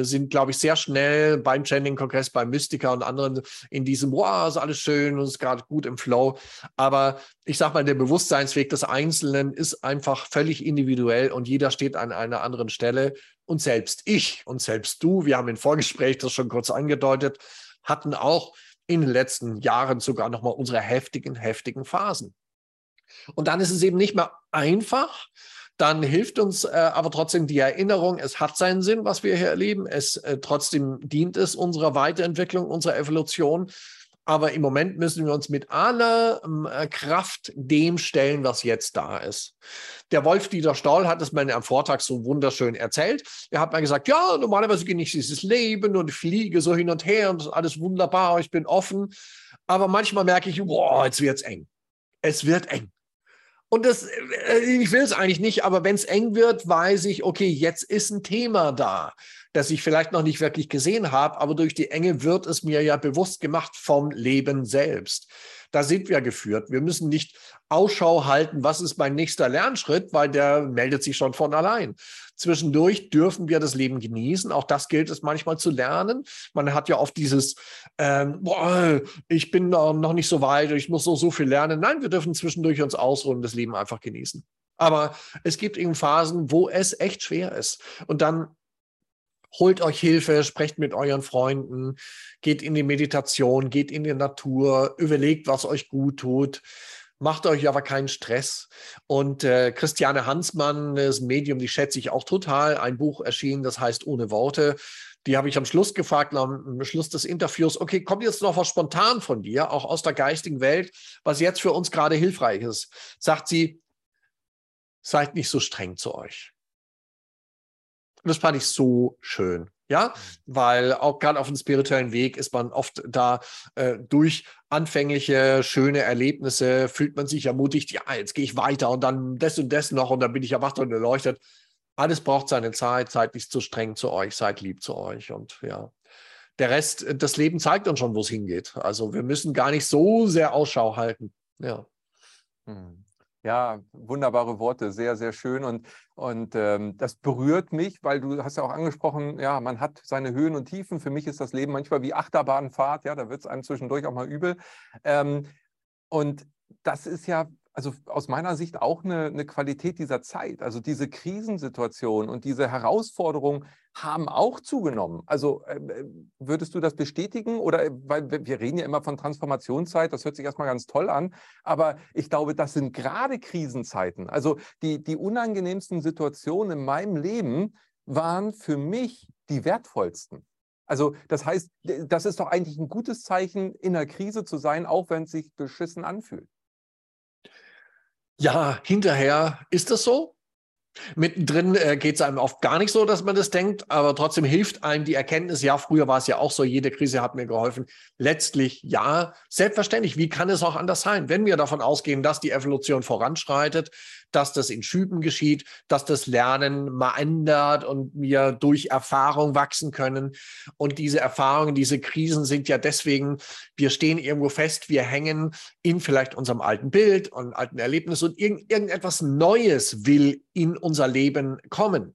äh, sind, glaube ich, sehr schnell beim Channeling-Kongress, beim Mystiker und anderen in diesem, wow, ist alles schön und ist gerade gut im Flow. Aber ich sage mal, der Bewusstseinsweg des Einzelnen ist einfach völlig individuell und jeder steht an einer anderen Stelle. Und selbst ich und selbst du, wir haben im Vorgespräch das schon kurz angedeutet, hatten auch in den letzten Jahren sogar nochmal unsere heftigen, heftigen Phasen. Und dann ist es eben nicht mehr einfach. Dann hilft uns äh, aber trotzdem die Erinnerung, es hat seinen Sinn, was wir hier erleben. Es äh, trotzdem dient es unserer Weiterentwicklung, unserer Evolution. Aber im Moment müssen wir uns mit aller äh, Kraft dem stellen, was jetzt da ist. Der Wolf-Dieter Stoll hat es mir am Vortag so wunderschön erzählt. Er hat mir gesagt, ja, normalerweise genieße ich dieses Leben und fliege so hin und her und das ist alles wunderbar, ich bin offen. Aber manchmal merke ich, boah, jetzt wird es eng. Es wird eng. Und das, äh, ich will es eigentlich nicht, aber wenn es eng wird, weiß ich, okay, jetzt ist ein Thema da, das ich vielleicht noch nicht wirklich gesehen habe, aber durch die Enge wird es mir ja bewusst gemacht vom Leben selbst. Da sind wir geführt. Wir müssen nicht Ausschau halten, was ist mein nächster Lernschritt, weil der meldet sich schon von allein. Zwischendurch dürfen wir das Leben genießen. Auch das gilt es manchmal zu lernen. Man hat ja oft dieses, ähm, boah, ich bin noch nicht so weit, ich muss so, so viel lernen. Nein, wir dürfen zwischendurch uns ausruhen, das Leben einfach genießen. Aber es gibt eben Phasen, wo es echt schwer ist. Und dann holt euch Hilfe, sprecht mit euren Freunden, geht in die Meditation, geht in die Natur, überlegt, was euch gut tut. Macht euch aber keinen Stress. Und äh, Christiane Hansmann, das Medium, die schätze ich auch total. Ein Buch erschienen, das heißt Ohne Worte. Die habe ich am Schluss gefragt, am Schluss des Interviews, okay, kommt jetzt noch was spontan von dir, auch aus der geistigen Welt, was jetzt für uns gerade hilfreich ist? Sagt sie, seid nicht so streng zu euch. Und das fand ich so schön. Ja, mhm. weil auch gerade auf dem spirituellen Weg ist man oft da äh, durch anfängliche schöne Erlebnisse fühlt man sich ermutigt, ja, jetzt gehe ich weiter und dann das und das noch und dann bin ich erwacht und erleuchtet. Alles braucht seine Zeit, seid nicht zu streng zu euch, seid lieb zu euch und ja. Der Rest, das Leben zeigt uns schon, wo es hingeht. Also wir müssen gar nicht so sehr Ausschau halten. Ja. Hm. Ja, wunderbare Worte, sehr, sehr schön. Und, und ähm, das berührt mich, weil du hast ja auch angesprochen, ja, man hat seine Höhen und Tiefen. Für mich ist das Leben manchmal wie Achterbahnfahrt, ja, da wird es einem zwischendurch auch mal übel. Ähm, und das ist ja also aus meiner Sicht auch eine, eine, Qualität dieser Zeit. Also diese Krisensituation und diese Herausforderungen haben auch zugenommen. Also äh, äh würdest du das bestätigen? Oder äh, weil wir reden ja immer von Transformationszeit, das hört sich erstmal ganz toll an, aber ich glaube, das sind gerade Krisenzeiten. Also die, die unangenehmsten Situationen in meinem Leben waren für mich die wertvollsten. Also das heißt, das ist doch eigentlich ein gutes Zeichen, in einer Krise zu sein, auch wenn es sich beschissen anfühlt. Ja, hinterher ist das so. Mittendrin äh, geht es einem oft gar nicht so, dass man das denkt, aber trotzdem hilft einem die Erkenntnis, ja, früher war es ja auch so, jede Krise hat mir geholfen. Letztlich ja, selbstverständlich, wie kann es auch anders sein, wenn wir davon ausgehen, dass die Evolution voranschreitet, dass das in Schüben geschieht, dass das Lernen mal ändert und wir durch Erfahrung wachsen können. Und diese Erfahrungen, diese Krisen sind ja deswegen, wir stehen irgendwo fest, wir hängen in vielleicht unserem alten Bild und alten Erlebnis und irgend, irgendetwas Neues will in unser Leben kommen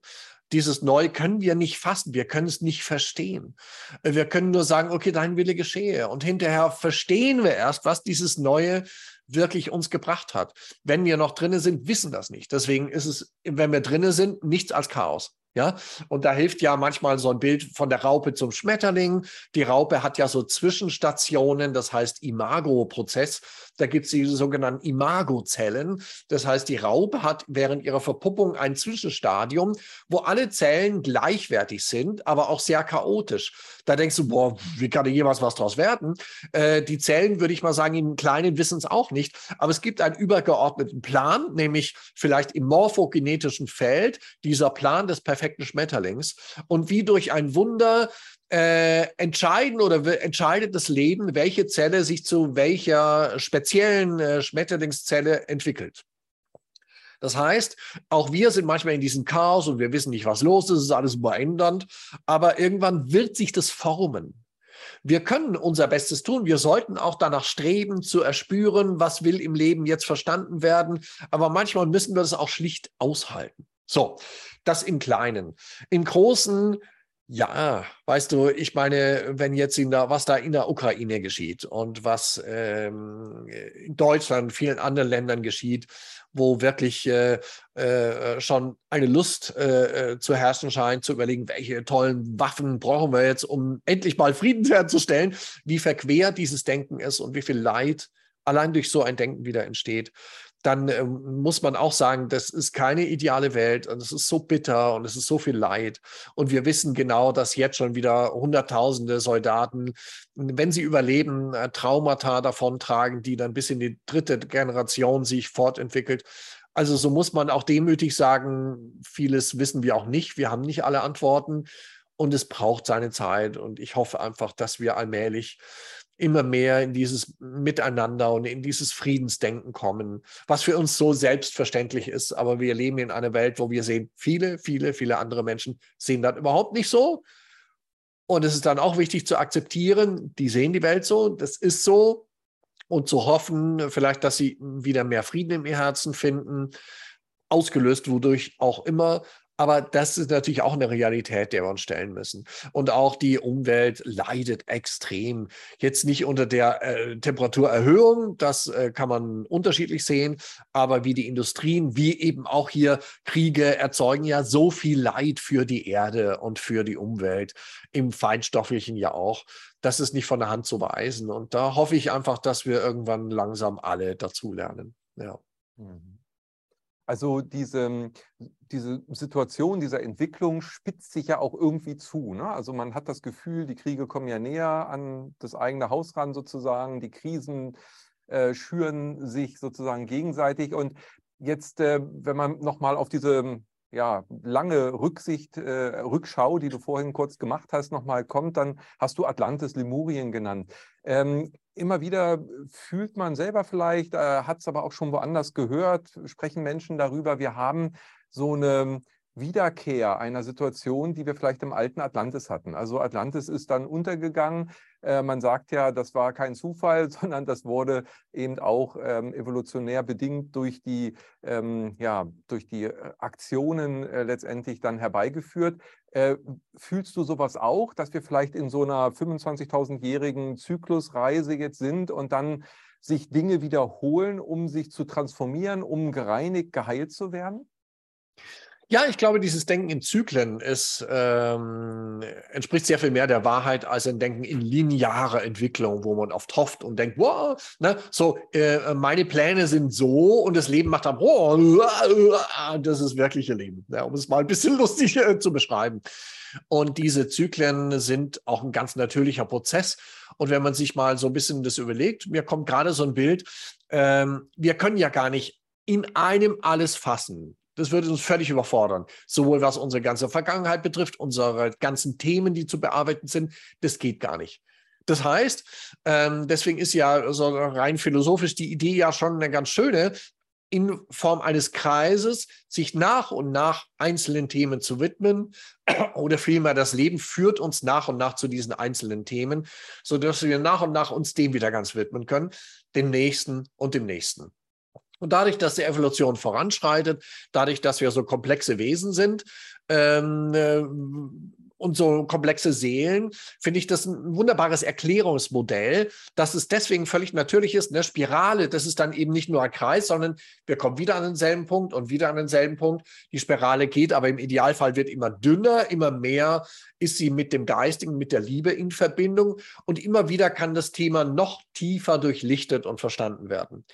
dieses Neu können wir nicht fassen, wir können es nicht verstehen. Wir können nur sagen, okay, dein Wille geschehe. Und hinterher verstehen wir erst, was dieses Neue wirklich uns gebracht hat. Wenn wir noch drinnen sind, wissen das nicht. Deswegen ist es, wenn wir drinnen sind, nichts als Chaos. Ja, und da hilft ja manchmal so ein Bild von der Raupe zum Schmetterling. Die Raupe hat ja so Zwischenstationen, das heißt Imago-Prozess. Da gibt es die sogenannten Imagozellen. Das heißt, die Raupe hat während ihrer Verpuppung ein Zwischenstadium, wo alle Zellen gleichwertig sind, aber auch sehr chaotisch. Da denkst du, boah, wie kann da jemals was draus werden? Äh, die Zellen, würde ich mal sagen, im Kleinen wissen es auch nicht. Aber es gibt einen übergeordneten Plan, nämlich vielleicht im morphogenetischen Feld, dieser Plan des perfekten Schmetterlings. Und wie durch ein Wunder äh, entscheiden oder entscheidet das Leben, welche Zelle sich zu welcher speziellen äh, Schmetterlingszelle entwickelt. Das heißt, auch wir sind manchmal in diesem Chaos und wir wissen nicht, was los ist, es ist alles überändernd, aber irgendwann wird sich das formen. Wir können unser Bestes tun. Wir sollten auch danach streben, zu erspüren, was will im Leben jetzt verstanden werden. Aber manchmal müssen wir das auch schlicht aushalten. So, das im Kleinen. Im Großen ja, weißt du, ich meine, wenn jetzt in der, was da in der Ukraine geschieht und was ähm, in Deutschland, vielen anderen Ländern geschieht, wo wirklich äh, äh, schon eine Lust äh, äh, zu herrschen scheint, zu überlegen, welche tollen Waffen brauchen wir jetzt, um endlich mal Frieden herzustellen, wie verquer dieses Denken ist und wie viel Leid allein durch so ein Denken wieder entsteht dann äh, muss man auch sagen, das ist keine ideale Welt und es ist so bitter und es ist so viel Leid. Und wir wissen genau, dass jetzt schon wieder Hunderttausende Soldaten, wenn sie überleben, äh, Traumata davontragen, die dann bis in die dritte Generation sich fortentwickelt. Also so muss man auch demütig sagen, vieles wissen wir auch nicht. Wir haben nicht alle Antworten und es braucht seine Zeit. Und ich hoffe einfach, dass wir allmählich immer mehr in dieses Miteinander und in dieses Friedensdenken kommen, was für uns so selbstverständlich ist. Aber wir leben in einer Welt, wo wir sehen, viele, viele, viele andere Menschen sehen das überhaupt nicht so. Und es ist dann auch wichtig zu akzeptieren, die sehen die Welt so, das ist so. Und zu hoffen, vielleicht, dass sie wieder mehr Frieden im Herzen finden, ausgelöst wodurch auch immer. Aber das ist natürlich auch eine Realität, der wir uns stellen müssen. Und auch die Umwelt leidet extrem. Jetzt nicht unter der äh, Temperaturerhöhung, das äh, kann man unterschiedlich sehen, aber wie die Industrien, wie eben auch hier Kriege erzeugen ja so viel Leid für die Erde und für die Umwelt, im Feinstofflichen ja auch. Das ist nicht von der Hand zu weisen. Und da hoffe ich einfach, dass wir irgendwann langsam alle dazulernen. Ja. Mhm. Also diese, diese Situation dieser Entwicklung spitzt sich ja auch irgendwie zu. Ne? Also man hat das Gefühl, die Kriege kommen ja näher an das eigene Haus ran sozusagen, die Krisen äh, schüren sich sozusagen gegenseitig. Und jetzt, äh, wenn man nochmal auf diese ja, lange Rücksicht, äh, Rückschau, die du vorhin kurz gemacht hast, nochmal kommt, dann hast du Atlantis, Lemurien genannt. Ähm, immer wieder fühlt man selber vielleicht, äh, hat es aber auch schon woanders gehört, sprechen Menschen darüber, wir haben so eine Wiederkehr einer Situation, die wir vielleicht im alten Atlantis hatten. Also Atlantis ist dann untergegangen. Äh, man sagt ja, das war kein Zufall, sondern das wurde eben auch ähm, evolutionär bedingt durch die, ähm, ja, durch die äh, Aktionen äh, letztendlich dann herbeigeführt. Äh, fühlst du sowas auch, dass wir vielleicht in so einer 25.000-jährigen Zyklusreise jetzt sind und dann sich Dinge wiederholen, um sich zu transformieren, um gereinigt, geheilt zu werden? Ja, ich glaube, dieses Denken in Zyklen ist, ähm, entspricht sehr viel mehr der Wahrheit als ein Denken in linearer Entwicklung, wo man oft hofft und denkt, wow, ne, so, äh, meine Pläne sind so und das Leben macht dann, oh, das ist wirkliche Leben, ja, um es mal ein bisschen lustig äh, zu beschreiben. Und diese Zyklen sind auch ein ganz natürlicher Prozess. Und wenn man sich mal so ein bisschen das überlegt, mir kommt gerade so ein Bild, ähm, wir können ja gar nicht in einem alles fassen. Das würde uns völlig überfordern. Sowohl was unsere ganze Vergangenheit betrifft, unsere ganzen Themen, die zu bearbeiten sind. Das geht gar nicht. Das heißt, ähm, deswegen ist ja so rein philosophisch die Idee ja schon eine ganz schöne, in Form eines Kreises sich nach und nach einzelnen Themen zu widmen oder vielmehr das Leben führt uns nach und nach zu diesen einzelnen Themen, sodass wir nach und nach uns dem wieder ganz widmen können, dem nächsten und dem nächsten. Und dadurch, dass die Evolution voranschreitet, dadurch, dass wir so komplexe Wesen sind ähm, äh, und so komplexe Seelen, finde ich das ein wunderbares Erklärungsmodell, dass es deswegen völlig natürlich ist. Eine Spirale, das ist dann eben nicht nur ein Kreis, sondern wir kommen wieder an denselben Punkt und wieder an denselben Punkt. Die Spirale geht, aber im Idealfall wird immer dünner, immer mehr ist sie mit dem Geistigen, mit der Liebe in Verbindung und immer wieder kann das Thema noch tiefer durchlichtet und verstanden werden.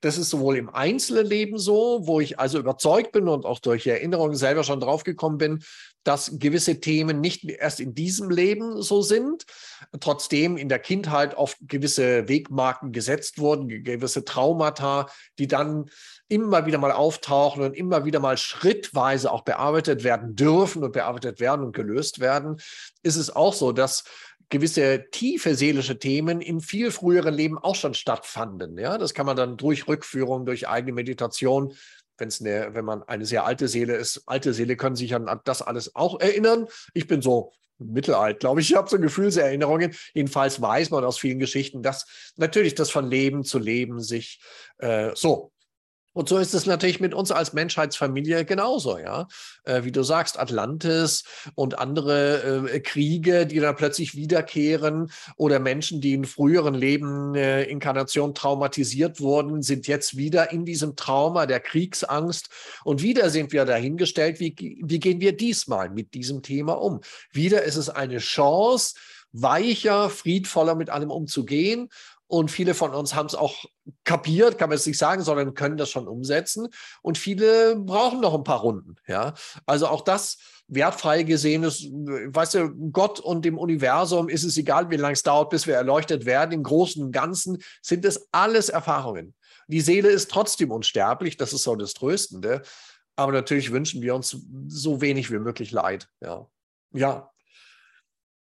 Das ist sowohl im Einzelleben so, wo ich also überzeugt bin und auch durch Erinnerungen selber schon draufgekommen bin, dass gewisse Themen nicht erst in diesem Leben so sind, trotzdem in der Kindheit oft gewisse Wegmarken gesetzt wurden, gewisse Traumata, die dann immer wieder mal auftauchen und immer wieder mal schrittweise auch bearbeitet werden dürfen und bearbeitet werden und gelöst werden, ist es auch so, dass gewisse tiefe seelische Themen in viel früheren Leben auch schon stattfanden. Ja, das kann man dann durch Rückführung, durch eigene Meditation, wenn es eine, wenn man eine sehr alte Seele ist, alte Seele können sich an das alles auch erinnern. Ich bin so mittelalt, glaube ich. Ich habe so Gefühlserinnerungen. Jedenfalls weiß man aus vielen Geschichten, dass natürlich das von Leben zu Leben sich äh, so und so ist es natürlich mit uns als Menschheitsfamilie genauso, ja. Äh, wie du sagst, Atlantis und andere äh, Kriege, die dann plötzlich wiederkehren oder Menschen, die in früheren Leben äh, Inkarnation traumatisiert wurden, sind jetzt wieder in diesem Trauma der Kriegsangst und wieder sind wir dahingestellt, wie, wie gehen wir diesmal mit diesem Thema um? Wieder ist es eine Chance, weicher, friedvoller mit allem umzugehen und viele von uns haben es auch kapiert, kann man es nicht sagen, sondern können das schon umsetzen. Und viele brauchen noch ein paar Runden. Ja, also auch das wertfrei gesehen ist, weißt du, Gott und dem Universum ist es egal, wie lange es dauert, bis wir erleuchtet werden. Im Großen und Ganzen sind es alles Erfahrungen. Die Seele ist trotzdem unsterblich. Das ist so das Tröstende. Aber natürlich wünschen wir uns so wenig wie möglich Leid. Ja, ja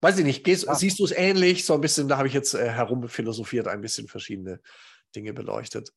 weiß ich nicht, gehst, ja. siehst du es ähnlich? So ein bisschen, da habe ich jetzt äh, herumphilosophiert, ein bisschen verschiedene Dinge beleuchtet.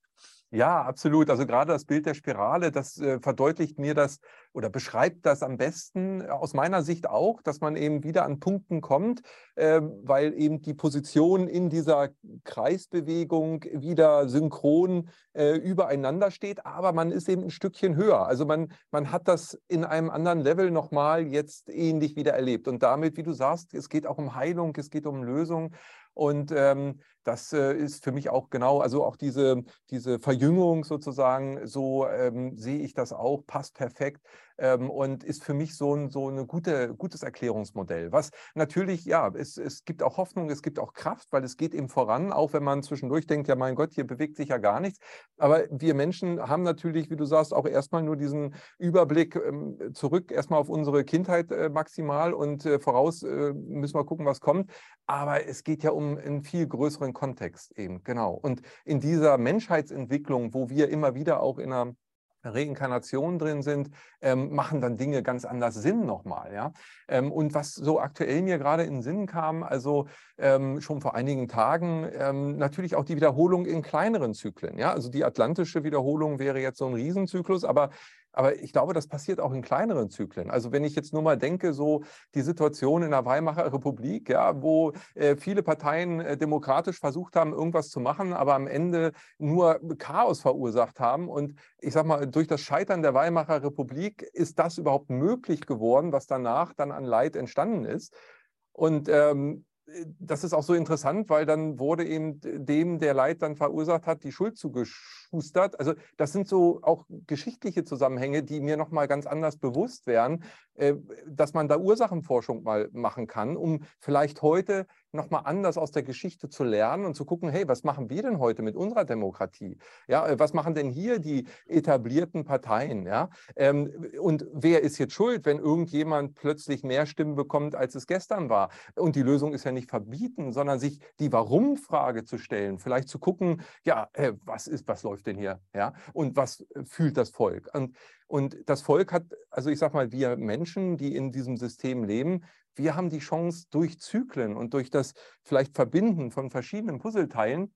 Ja, absolut. Also gerade das Bild der Spirale, das äh, verdeutlicht mir das oder beschreibt das am besten äh, aus meiner Sicht auch, dass man eben wieder an Punkten kommt, äh, weil eben die Position in dieser Kreisbewegung wieder synchron äh, übereinander steht, aber man ist eben ein Stückchen höher. Also man, man hat das in einem anderen Level nochmal jetzt ähnlich wieder erlebt. Und damit, wie du sagst, es geht auch um Heilung, es geht um Lösung. Und ähm, das äh, ist für mich auch genau, also auch diese, diese Verjüngung sozusagen, so ähm, sehe ich das auch, passt perfekt ähm, und ist für mich so ein so eine gute, gutes Erklärungsmodell. Was natürlich, ja, es, es gibt auch Hoffnung, es gibt auch Kraft, weil es geht eben voran, auch wenn man zwischendurch denkt, ja mein Gott, hier bewegt sich ja gar nichts. Aber wir Menschen haben natürlich, wie du sagst, auch erstmal nur diesen Überblick ähm, zurück, erstmal auf unsere Kindheit äh, maximal und äh, voraus äh, müssen wir gucken, was kommt. Aber es geht ja um einen viel größeren Kontext eben, genau. Und in dieser Menschheitsentwicklung, wo wir immer wieder auch in einer Reinkarnation drin sind, ähm, machen dann Dinge ganz anders Sinn nochmal. Ja? Ähm, und was so aktuell mir gerade in Sinn kam, also ähm, schon vor einigen Tagen, ähm, natürlich auch die Wiederholung in kleineren Zyklen. Ja? Also die atlantische Wiederholung wäre jetzt so ein Riesenzyklus, aber aber ich glaube, das passiert auch in kleineren Zyklen. Also wenn ich jetzt nur mal denke, so die Situation in der Weimarer Republik, ja, wo äh, viele Parteien äh, demokratisch versucht haben, irgendwas zu machen, aber am Ende nur Chaos verursacht haben. Und ich sage mal, durch das Scheitern der Weimarer Republik ist das überhaupt möglich geworden, was danach dann an Leid entstanden ist. Und ähm, das ist auch so interessant, weil dann wurde eben dem, der Leid dann verursacht hat, die Schuld zugeschustert. Also das sind so auch geschichtliche Zusammenhänge, die mir nochmal ganz anders bewusst wären, äh, dass man da Ursachenforschung mal machen kann, um vielleicht heute nochmal anders aus der Geschichte zu lernen und zu gucken, hey, was machen wir denn heute mit unserer Demokratie? Ja, äh, was machen denn hier die etablierten Parteien? Ja, ähm, und wer ist jetzt schuld, wenn irgendjemand plötzlich mehr Stimmen bekommt, als es gestern war? Und die Lösung ist ja nicht verbieten, sondern sich die Warum-Frage zu stellen, vielleicht zu gucken, ja, äh, was ist, was läuft denn hier? Ja, und was fühlt das Volk? Und und das Volk hat, also ich sage mal, wir Menschen, die in diesem System leben, wir haben die Chance durch Zyklen und durch das vielleicht Verbinden von verschiedenen Puzzleteilen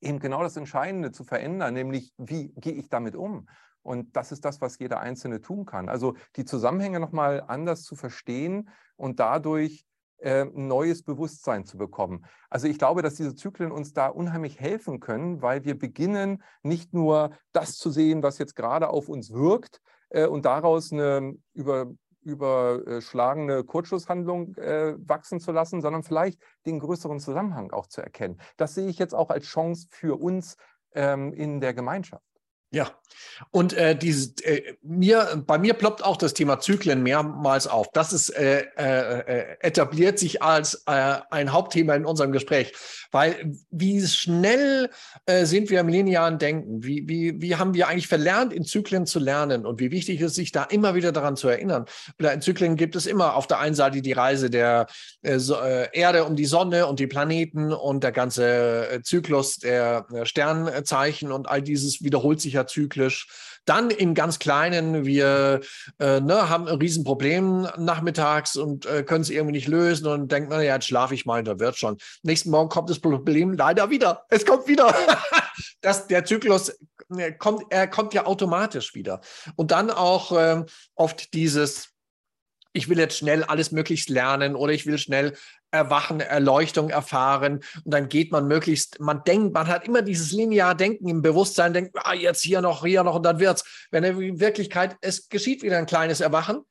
eben genau das Entscheidende zu verändern, nämlich wie gehe ich damit um? Und das ist das, was jeder Einzelne tun kann. Also die Zusammenhänge nochmal anders zu verstehen und dadurch äh, neues Bewusstsein zu bekommen. Also ich glaube, dass diese Zyklen uns da unheimlich helfen können, weil wir beginnen, nicht nur das zu sehen, was jetzt gerade auf uns wirkt äh, und daraus eine über, überschlagene Kurzschlusshandlung äh, wachsen zu lassen, sondern vielleicht den größeren Zusammenhang auch zu erkennen. Das sehe ich jetzt auch als Chance für uns ähm, in der Gemeinschaft. Ja, und äh, dieses, äh, mir, bei mir ploppt auch das Thema Zyklen mehrmals auf. Das ist äh, äh, äh, etabliert sich als äh, ein Hauptthema in unserem Gespräch, weil wie schnell äh, sind wir im linearen Denken? Wie, wie, wie haben wir eigentlich verlernt, in Zyklen zu lernen und wie wichtig ist, sich da immer wieder daran zu erinnern? In Zyklen gibt es immer auf der einen Seite die Reise der äh, äh, Erde um die Sonne und die Planeten und der ganze äh, Zyklus der Sternzeichen und all dieses wiederholt sich zyklisch. Dann im ganz Kleinen, wir äh, ne, haben ein Riesenproblem nachmittags und äh, können es irgendwie nicht lösen und denken, naja, jetzt schlafe ich mal, da wird schon. Nächsten Morgen kommt das Problem leider wieder. Es kommt wieder. das, der Zyklus äh, kommt, er kommt ja automatisch wieder. Und dann auch äh, oft dieses, ich will jetzt schnell alles möglichst lernen oder ich will schnell Erwachen, Erleuchtung erfahren und dann geht man möglichst, man denkt, man hat immer dieses lineare Denken im Bewusstsein, denkt, ah, jetzt hier noch, hier noch und dann wird's. Wenn in Wirklichkeit, es geschieht wieder ein kleines Erwachen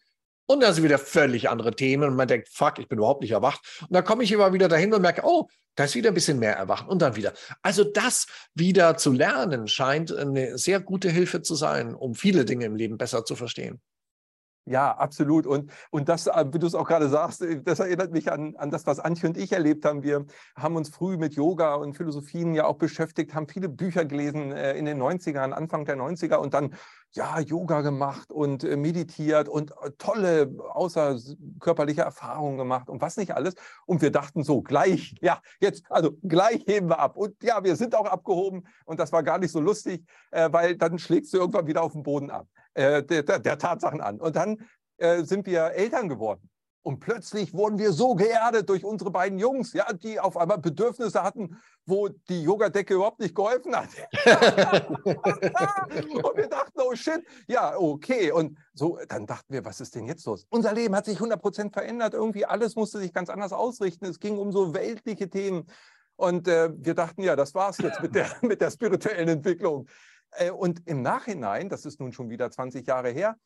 und dann sind wieder völlig andere Themen und man denkt, fuck, ich bin überhaupt nicht erwacht. Und dann komme ich immer wieder dahin und merke, oh, da ist wieder ein bisschen mehr Erwachen und dann wieder. Also das wieder zu lernen scheint eine sehr gute Hilfe zu sein, um viele Dinge im Leben besser zu verstehen. Ja, absolut. Und, und das, äh, wie du es auch gerade sagst, äh, das erinnert mich an, an das, was Antje und ich erlebt haben. Wir haben uns früh mit Yoga und Philosophien ja auch beschäftigt, haben viele Bücher gelesen äh, in den 90ern, Anfang der 90er und dann ja, Yoga gemacht und meditiert und tolle außerkörperliche Erfahrungen gemacht und was nicht alles. Und wir dachten so, gleich, ja, jetzt, also gleich heben wir ab. Und ja, wir sind auch abgehoben und das war gar nicht so lustig, weil dann schlägst du irgendwann wieder auf den Boden ab äh, der, der, Tatsachen an. Und dann äh, sind wir Eltern geworden. Und plötzlich wurden wir so geerdet durch unsere beiden Jungs, ja, die auf einmal Bedürfnisse hatten, wo die Yogadecke überhaupt nicht geholfen hat. und wir dachten, oh shit, ja, okay. Und so, dann dachten wir, was ist denn jetzt los? Unser Leben hat sich 100% verändert. Irgendwie alles musste sich ganz anders ausrichten. Es ging um so weltliche Themen. Und äh, wir dachten, ja, das war's jetzt mit der, mit der spirituellen Entwicklung. Äh, und im Nachhinein, das ist nun schon wieder 20 Jahre her,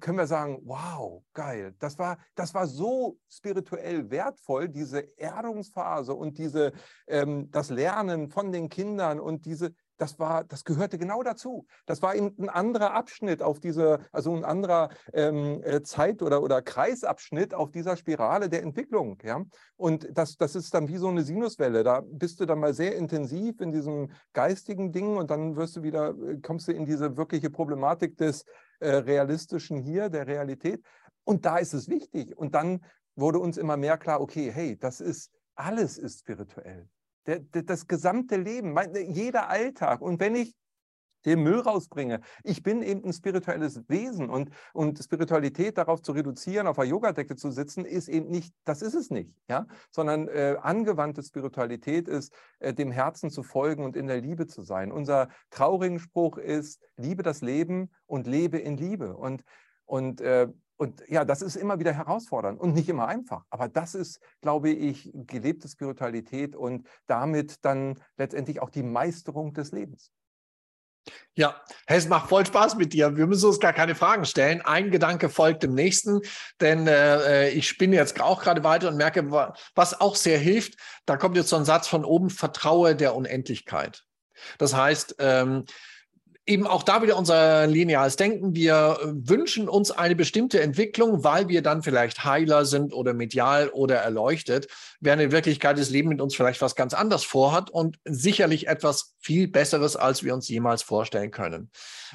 können wir sagen, wow, geil, das war, das war so spirituell wertvoll, diese Erdungsphase und diese, ähm, das Lernen von den Kindern und diese, das war, das gehörte genau dazu. Das war eben ein anderer Abschnitt auf dieser, also ein anderer ähm, äh, Zeit- oder, oder Kreisabschnitt auf dieser Spirale der Entwicklung. Ja? Und das, das ist dann wie so eine Sinuswelle. Da bist du dann mal sehr intensiv in diesem geistigen Ding und dann wirst du wieder, äh, kommst du in diese wirkliche Problematik des äh, Realistischen hier, der Realität. Und da ist es wichtig. Und dann wurde uns immer mehr klar, okay, hey, das ist, alles ist spirituell der, der, das gesamte Leben, mein, jeder Alltag. Und wenn ich den Müll rausbringe. Ich bin eben ein spirituelles Wesen und, und Spiritualität darauf zu reduzieren, auf einer Yogadecke zu sitzen, ist eben nicht, das ist es nicht, ja, sondern äh, angewandte Spiritualität ist, äh, dem Herzen zu folgen und in der Liebe zu sein. Unser traurigen Spruch ist, liebe das Leben und lebe in Liebe und, und äh, und ja, das ist immer wieder herausfordernd und nicht immer einfach. Aber das ist, glaube ich, gelebte Spiritualität und damit dann letztendlich auch die Meisterung des Lebens. Ja, es macht voll Spaß mit dir. Wir müssen uns gar keine Fragen stellen. Ein Gedanke folgt dem nächsten, denn äh, ich spinne jetzt auch gerade weiter und merke, was auch sehr hilft. Da kommt jetzt so ein Satz von oben: Vertraue der Unendlichkeit. Das heißt, ähm, eben auch da wieder unser lineares Denken. Wir äh, wünschen uns eine bestimmte Entwicklung, weil wir dann vielleicht Heiler sind oder medial oder erleuchtet, während in Wirklichkeit das Leben mit uns vielleicht was ganz anderes vorhat und sicherlich etwas viel Besseres, als wir uns jemals vorstellen können.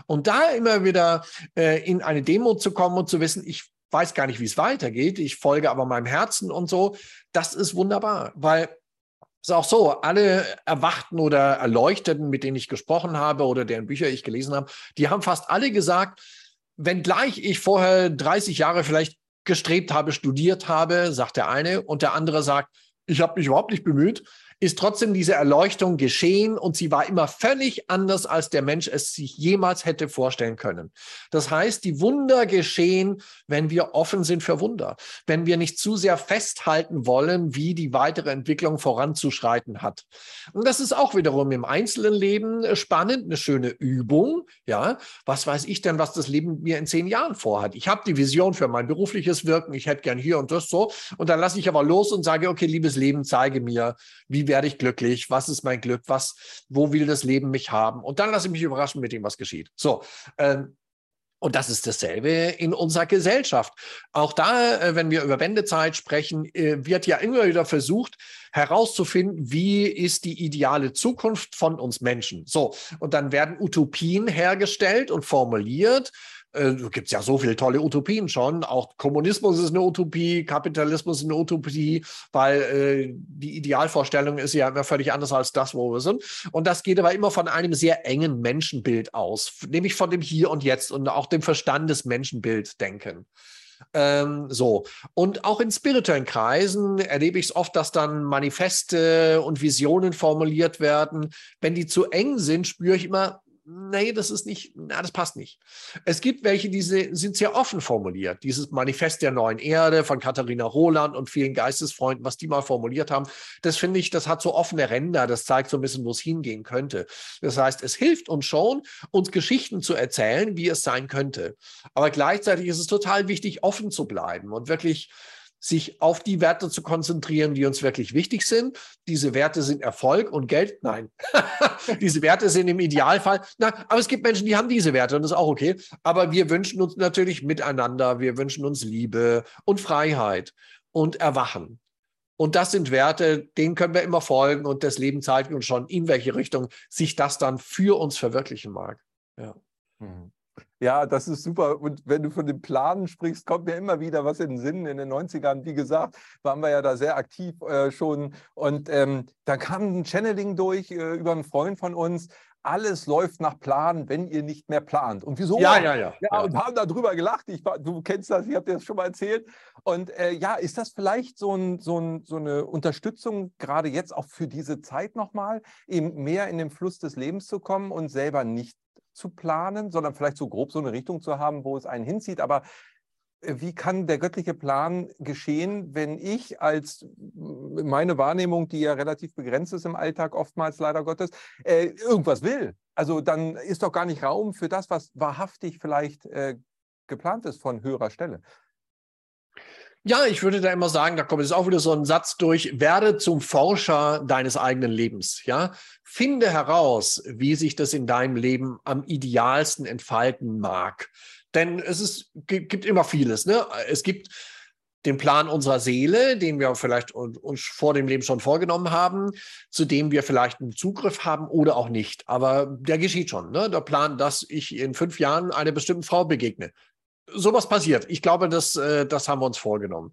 Und da immer wieder äh, in eine Demo zu kommen und zu wissen, ich weiß gar nicht, wie es weitergeht, ich folge aber meinem Herzen und so, das ist wunderbar, weil ist auch so, alle Erwachten oder Erleuchteten, mit denen ich gesprochen habe oder deren Bücher ich gelesen habe, die haben fast alle gesagt, wenngleich ich vorher 30 Jahre vielleicht gestrebt habe, studiert habe, sagt der eine, und der andere sagt, ich habe mich überhaupt nicht bemüht, ist trotzdem diese Erleuchtung geschehen und sie war immer völlig anders, als der Mensch es sich jemals hätte vorstellen können. Das heißt, die Wunder geschehen, wenn wir offen sind für Wunder, wenn wir nicht zu sehr festhalten wollen, wie die weitere Entwicklung voranzuschreiten hat. Und das ist auch wiederum im einzelnen Leben spannend, eine schöne Übung. Ja, was weiß ich denn, was das Leben mir in zehn Jahren vorhat? Ich habe die Vision für mein berufliches Wirken, ich hätte gern hier und das so. Und dann lasse ich aber los und sage, okay, liebes Leben, zeige mir, wie werde ich glücklich? Was ist mein Glück? Was, wo will das Leben mich haben? Und dann lasse ich mich überraschen mit dem, was geschieht. So. Ähm, und das ist dasselbe in unserer Gesellschaft. Auch da, äh, wenn wir über Wendezeit sprechen, äh, wird ja immer wieder versucht herauszufinden, wie ist die ideale Zukunft von uns Menschen. So, und dann werden Utopien hergestellt und formuliert äh, gibt es ja so viele tolle Utopien schon. Auch Kommunismus ist eine Utopie, Kapitalismus ist eine Utopie, weil äh, die Idealvorstellung ist ja immer völlig anders als das, wo wir sind. Und das geht aber immer von einem sehr engen Menschenbild aus, nämlich von dem Hier und Jetzt und auch dem Verstandesmenschenbild denken. Ähm, so. Und auch in spirituellen Kreisen erlebe ich es oft, dass dann Manifeste und Visionen formuliert werden. Wenn die zu eng sind, spüre ich immer, nee, das ist nicht, na, das passt nicht. Es gibt welche, die sind sehr offen formuliert. Dieses Manifest der neuen Erde von Katharina Roland und vielen Geistesfreunden, was die mal formuliert haben, das finde ich, das hat so offene Ränder, das zeigt so ein bisschen, wo es hingehen könnte. Das heißt, es hilft uns schon, uns Geschichten zu erzählen, wie es sein könnte. Aber gleichzeitig ist es total wichtig, offen zu bleiben und wirklich sich auf die Werte zu konzentrieren, die uns wirklich wichtig sind. Diese Werte sind Erfolg und Geld. Nein, diese Werte sind im Idealfall. Na, aber es gibt Menschen, die haben diese Werte und das ist auch okay. Aber wir wünschen uns natürlich Miteinander, wir wünschen uns Liebe und Freiheit und Erwachen. Und das sind Werte, denen können wir immer folgen und das Leben zeigt uns schon, in welche Richtung sich das dann für uns verwirklichen mag. Ja. Mhm. Ja, das ist super. Und wenn du von den Planen sprichst, kommt mir immer wieder was in den Sinn. In den 90ern, wie gesagt, waren wir ja da sehr aktiv äh, schon. Und ähm, da kam ein Channeling durch äh, über einen Freund von uns. Alles läuft nach Plan, wenn ihr nicht mehr plant. Und wieso? Ja, ja, ja. Ja, und haben darüber gelacht. Ich, du kennst das, ich habe dir das schon mal erzählt. Und äh, ja, ist das vielleicht so, ein, so, ein, so eine Unterstützung, gerade jetzt auch für diese Zeit nochmal, eben mehr in den Fluss des Lebens zu kommen und selber nicht zu planen, sondern vielleicht so grob so eine Richtung zu haben, wo es einen hinzieht. Aber äh, wie kann der göttliche Plan geschehen, wenn ich als meine Wahrnehmung, die ja relativ begrenzt ist im Alltag oftmals leider Gottes, äh, irgendwas will? Also dann ist doch gar nicht Raum für das, was wahrhaftig vielleicht äh, geplant ist von höherer Stelle. Ja, ich würde da immer sagen, da kommt jetzt auch wieder so ein Satz durch, werde zum Forscher deines eigenen Lebens. Ja, finde heraus, wie sich das in deinem Leben am idealsten entfalten mag. Denn es ist, gibt immer vieles. Ne? Es gibt den Plan unserer Seele, den wir vielleicht uns vor dem Leben schon vorgenommen haben, zu dem wir vielleicht einen Zugriff haben oder auch nicht. Aber der geschieht schon. Ne? Der Plan, dass ich in fünf Jahren einer bestimmten Frau begegne sowas passiert. Ich glaube, das, äh, das haben wir uns vorgenommen.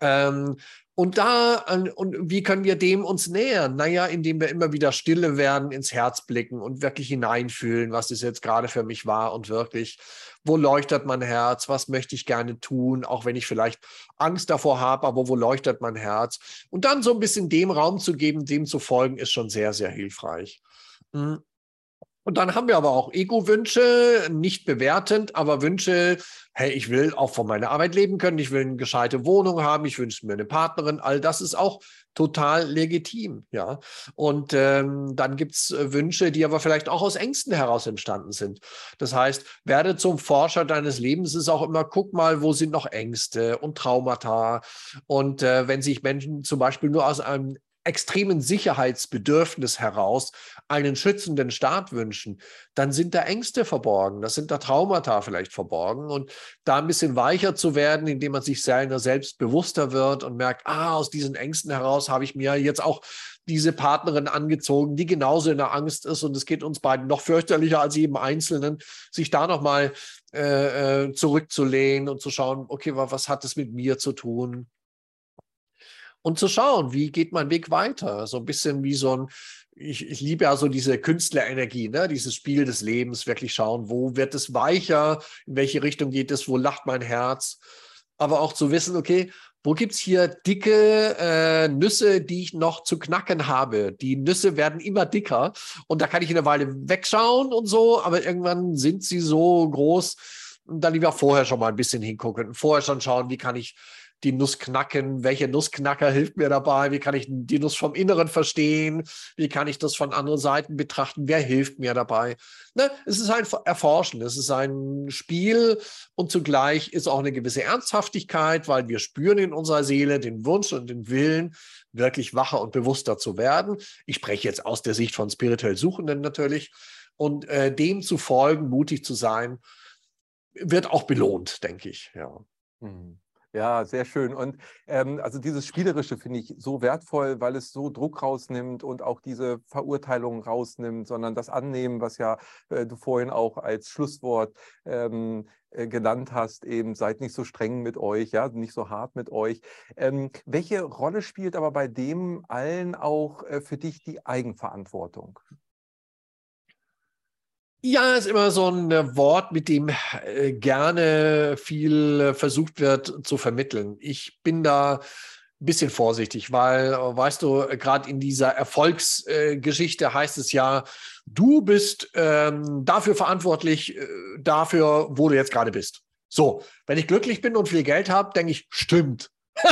Ähm, Und da, und wie können wir dem uns nähern? Naja, indem wir immer wieder stille werden, ins Herz blicken und wirklich hineinfühlen, was ist jetzt gerade für mich wahr und wirklich, wo leuchtet mein Herz, was möchte ich gerne tun, auch wenn ich vielleicht Angst davor habe, aber wo leuchtet mein Herz? Und dann so ein bisschen dem Raum zu geben, dem zu folgen, ist schon sehr, sehr hilfreich. Hm. Und dann haben wir aber auch Ego-Wünsche, nicht bewertend, aber Wünsche, hey, ich will auch von meiner Arbeit leben können, ich will eine gescheite Wohnung haben, ich wünsche mir eine Partnerin, all das ist auch total legitim, ja. Und ähm, dann gibt es äh, Wünsche, die aber vielleicht auch aus Ängsten heraus entstanden sind. Das heißt, werde zum Forscher deines Lebens ist auch immer, guck mal, wo sind noch Ängste und Traumata. Und äh, wenn sich Menschen zum Beispiel nur aus einem extremen Sicherheitsbedürfnis heraus einen schützenden Staat wünschen, dann sind da Ängste verborgen, das sind da Traumata vielleicht verborgen. Und da ein bisschen weicher zu werden, indem man sich seiner selbst bewusster wird und merkt, ah, aus diesen Ängsten heraus habe ich mir jetzt auch diese Partnerin angezogen, die genauso in der Angst ist. Und es geht uns beiden noch fürchterlicher als jedem Einzelnen, sich da nochmal äh, äh, zurückzulehnen und zu schauen, okay, was hat es mit mir zu tun? Und zu schauen, wie geht mein Weg weiter. So ein bisschen wie so ein, ich, ich liebe ja so diese Künstlerenergie, ne? dieses Spiel des Lebens, wirklich schauen, wo wird es weicher, in welche Richtung geht es, wo lacht mein Herz. Aber auch zu wissen, okay, wo gibt es hier dicke äh, Nüsse, die ich noch zu knacken habe? Die Nüsse werden immer dicker und da kann ich in einer Weile wegschauen und so, aber irgendwann sind sie so groß. Und dann lieber vorher schon mal ein bisschen hingucken, vorher schon schauen, wie kann ich die Nuss knacken? Welche Nussknacker hilft mir dabei? Wie kann ich die Nuss vom Inneren verstehen? Wie kann ich das von anderen Seiten betrachten? Wer hilft mir dabei? Ne? Es ist ein Erforschen, es ist ein Spiel und zugleich ist auch eine gewisse Ernsthaftigkeit, weil wir spüren in unserer Seele den Wunsch und den Willen, wirklich wacher und bewusster zu werden. Ich spreche jetzt aus der Sicht von spirituell Suchenden natürlich. Und äh, dem zu folgen, mutig zu sein, wird auch belohnt, denke ich. Ja. Mhm. Ja, sehr schön. Und ähm, also dieses Spielerische finde ich so wertvoll, weil es so Druck rausnimmt und auch diese Verurteilung rausnimmt, sondern das Annehmen, was ja äh, du vorhin auch als Schlusswort ähm, äh, genannt hast, eben seid nicht so streng mit euch, ja, nicht so hart mit euch. Ähm, welche Rolle spielt aber bei dem allen auch äh, für dich die Eigenverantwortung? Ja, ist immer so ein äh, Wort, mit dem äh, gerne viel äh, versucht wird zu vermitteln. Ich bin da ein bisschen vorsichtig, weil, weißt du, gerade in dieser Erfolgsgeschichte heißt es ja, du bist ähm, dafür verantwortlich, dafür, wo du jetzt gerade bist. So, wenn ich glücklich bin und viel Geld habe, denke ich, stimmt.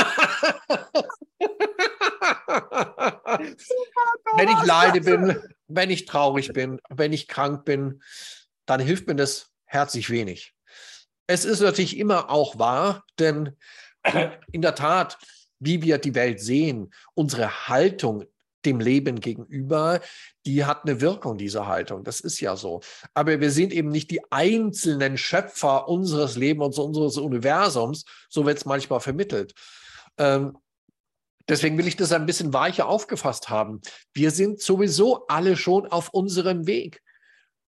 wenn ich leide bin, wenn ich traurig bin, wenn ich krank bin, dann hilft mir das herzlich wenig. Es ist natürlich immer auch wahr, denn in der Tat, wie wir die Welt sehen, unsere Haltung dem Leben gegenüber, die hat eine Wirkung, diese Haltung. Das ist ja so. Aber wir sind eben nicht die einzelnen Schöpfer unseres Lebens, unseres Universums, so wird es manchmal vermittelt. Ähm, Deswegen will ich das ein bisschen weicher aufgefasst haben. Wir sind sowieso alle schon auf unserem Weg.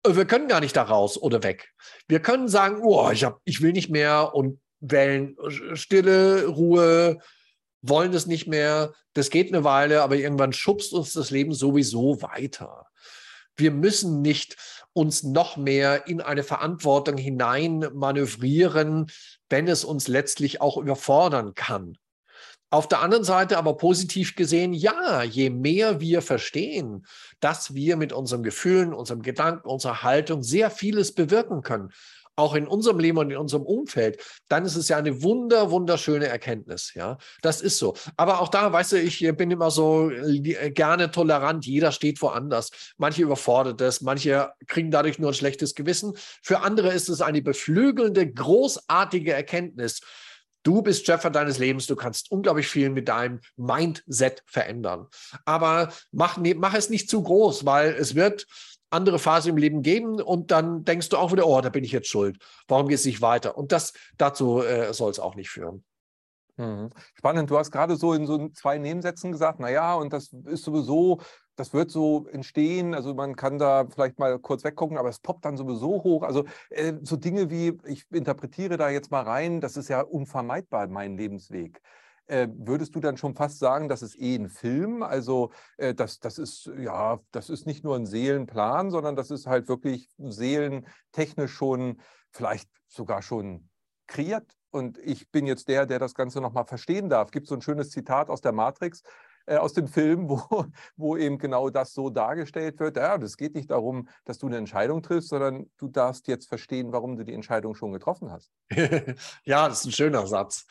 Wir können gar nicht da raus oder weg. Wir können sagen, oh, ich, hab, ich will nicht mehr und wählen Stille, Ruhe, wollen es nicht mehr. Das geht eine Weile, aber irgendwann schubst uns das Leben sowieso weiter. Wir müssen nicht uns noch mehr in eine Verantwortung hinein manövrieren, wenn es uns letztlich auch überfordern kann. Auf der anderen Seite aber positiv gesehen, ja, je mehr wir verstehen, dass wir mit unseren Gefühlen, unserem Gedanken, unserer Haltung sehr vieles bewirken können, auch in unserem Leben und in unserem Umfeld, dann ist es ja eine wunder, wunderschöne Erkenntnis. Ja, das ist so. Aber auch da, weißt du, ich bin immer so äh, gerne tolerant. Jeder steht woanders. Manche überfordert es, manche kriegen dadurch nur ein schlechtes Gewissen. Für andere ist es eine beflügelnde, großartige Erkenntnis. Du bist Schöpfer deines Lebens, du kannst unglaublich viel mit deinem Mindset verändern. Aber mach, mach es nicht zu groß, weil es wird andere Phasen im Leben geben und dann denkst du auch wieder, oh, da bin ich jetzt schuld. Warum geht es nicht weiter? Und das dazu äh, soll es auch nicht führen. Mhm. Spannend, du hast gerade so in so zwei Nebensätzen gesagt, naja, und das ist sowieso das wird so entstehen. Also man kann da vielleicht mal kurz weggucken, aber es poppt dann sowieso hoch. Also äh, so Dinge wie, ich interpretiere da jetzt mal rein, das ist ja unvermeidbar mein Lebensweg. Äh, würdest du dann schon fast sagen, das ist eh ein Film? Also äh, das, das ist ja, das ist nicht nur ein Seelenplan, sondern das ist halt wirklich seelentechnisch schon, vielleicht sogar schon kreiert. Und ich bin jetzt der, der das Ganze nochmal verstehen darf. Gibt so ein schönes Zitat aus der Matrix äh, aus dem Film, wo, wo eben genau das so dargestellt wird. Ja, das geht nicht darum, dass du eine Entscheidung triffst, sondern du darfst jetzt verstehen, warum du die Entscheidung schon getroffen hast. ja, das ist ein schöner Satz.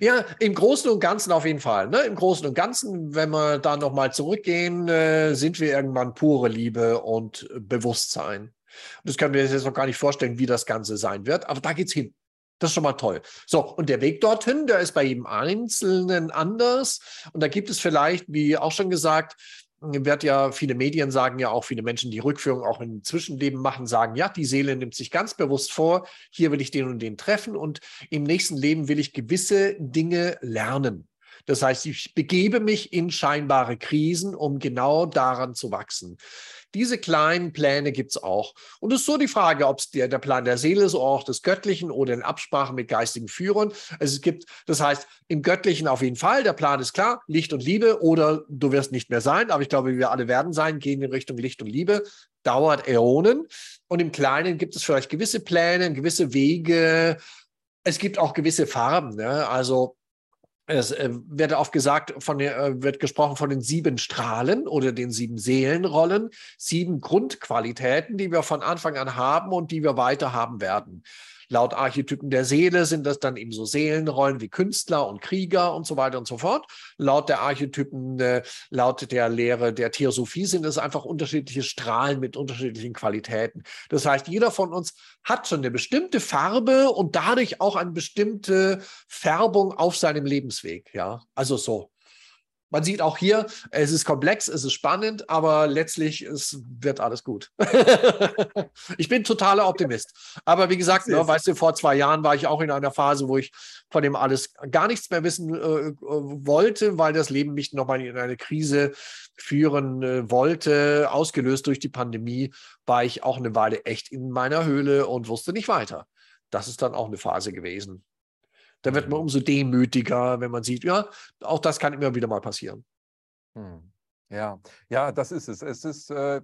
Ja, im Großen und Ganzen auf jeden Fall. Ne? Im Großen und Ganzen, wenn wir da nochmal zurückgehen, äh, sind wir irgendwann pure Liebe und Bewusstsein. Das können wir uns jetzt noch gar nicht vorstellen, wie das Ganze sein wird, aber da geht es hin. Das ist schon mal toll. So, und der Weg dorthin, der ist bei jedem Einzelnen anders. Und da gibt es vielleicht, wie auch schon gesagt, wird ja, viele Medien sagen ja auch, viele Menschen, die Rückführung auch im Zwischenleben machen, sagen, ja, die Seele nimmt sich ganz bewusst vor, hier will ich den und den treffen und im nächsten Leben will ich gewisse Dinge lernen. Das heißt, ich begebe mich in scheinbare Krisen, um genau daran zu wachsen. Diese kleinen Pläne gibt es auch. Und es ist so die Frage, ob es der, der Plan der Seele ist auch des Göttlichen oder in Absprache mit geistigen Führern. Also es gibt, das heißt, im Göttlichen auf jeden Fall, der Plan ist klar, Licht und Liebe oder du wirst nicht mehr sein. Aber ich glaube, wir alle werden sein, gehen in Richtung Licht und Liebe dauert Äonen. Und im Kleinen gibt es vielleicht gewisse Pläne, gewisse Wege. Es gibt auch gewisse Farben. Ne? Also es äh, wird oft gesagt, von äh, wird gesprochen von den sieben Strahlen oder den sieben Seelenrollen, sieben Grundqualitäten, die wir von Anfang an haben und die wir weiter haben werden. Laut Archetypen der Seele sind das dann eben so Seelenrollen wie Künstler und Krieger und so weiter und so fort. Laut der Archetypen, äh, laut der Lehre der Theosophie sind es einfach unterschiedliche Strahlen mit unterschiedlichen Qualitäten. Das heißt, jeder von uns hat schon eine bestimmte Farbe und dadurch auch eine bestimmte Färbung auf seinem Lebensweg. Ja, also so. Man sieht auch hier, es ist komplex, es ist spannend, aber letztlich es wird alles gut. ich bin totaler Optimist. Aber wie gesagt, ne, weißt du, vor zwei Jahren war ich auch in einer Phase, wo ich von dem alles gar nichts mehr wissen äh, wollte, weil das Leben mich nochmal in eine Krise führen äh, wollte. Ausgelöst durch die Pandemie war ich auch eine Weile echt in meiner Höhle und wusste nicht weiter. Das ist dann auch eine Phase gewesen. Da wird man umso demütiger, wenn man sieht, ja, auch das kann immer wieder mal passieren. Hm. Ja, ja, das ist es. Es ist, äh,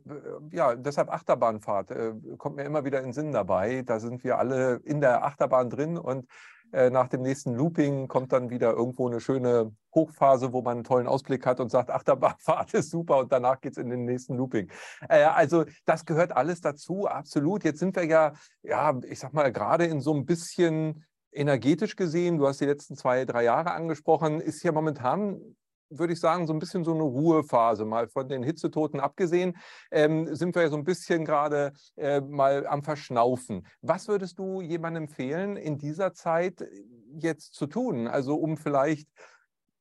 ja, deshalb Achterbahnfahrt äh, kommt mir immer wieder in Sinn dabei. Da sind wir alle in der Achterbahn drin und äh, nach dem nächsten Looping kommt dann wieder irgendwo eine schöne Hochphase, wo man einen tollen Ausblick hat und sagt, Achterbahnfahrt ist super und danach geht es in den nächsten Looping. Äh, also das gehört alles dazu, absolut. Jetzt sind wir ja, ja, ich sag mal, gerade in so ein bisschen energetisch gesehen, du hast die letzten zwei, drei Jahre angesprochen, ist ja momentan, würde ich sagen, so ein bisschen so eine Ruhephase. Mal von den Hitzetoten abgesehen, ähm, sind wir ja so ein bisschen gerade äh, mal am Verschnaufen. Was würdest du jemandem empfehlen, in dieser Zeit jetzt zu tun? Also um vielleicht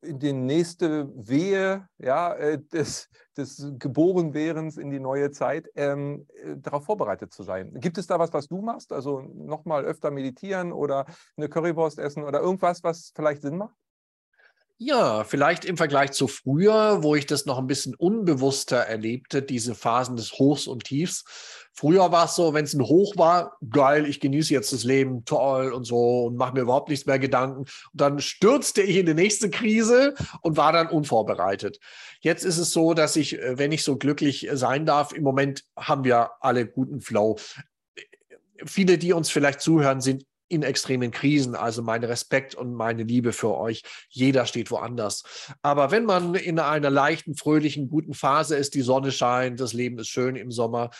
in die nächste Wehe ja, äh, des, des Geborenwerdens in die neue Zeit ähm, äh, darauf vorbereitet zu sein. Gibt es da was, was du machst? Also nochmal öfter meditieren oder eine Currywurst essen oder irgendwas, was vielleicht Sinn macht? Ja, vielleicht im Vergleich zu früher, wo ich das noch ein bisschen unbewusster erlebte, diese Phasen des Hochs und Tiefs. Früher war es so, wenn es ein Hoch war, geil, ich genieße jetzt das Leben, toll und so und mache mir überhaupt nichts mehr Gedanken. Und dann stürzte ich in die nächste Krise und war dann unvorbereitet. Jetzt ist es so, dass ich, äh, wenn ich so glücklich sein darf, im Moment haben wir alle guten Flow. Viele, die uns vielleicht zuhören, sind in extremen Krisen. Also mein Respekt und meine Liebe für euch. Jeder steht woanders. Aber wenn man in einer leichten, fröhlichen, guten Phase ist, die Sonne scheint, das Leben ist schön im Sommer,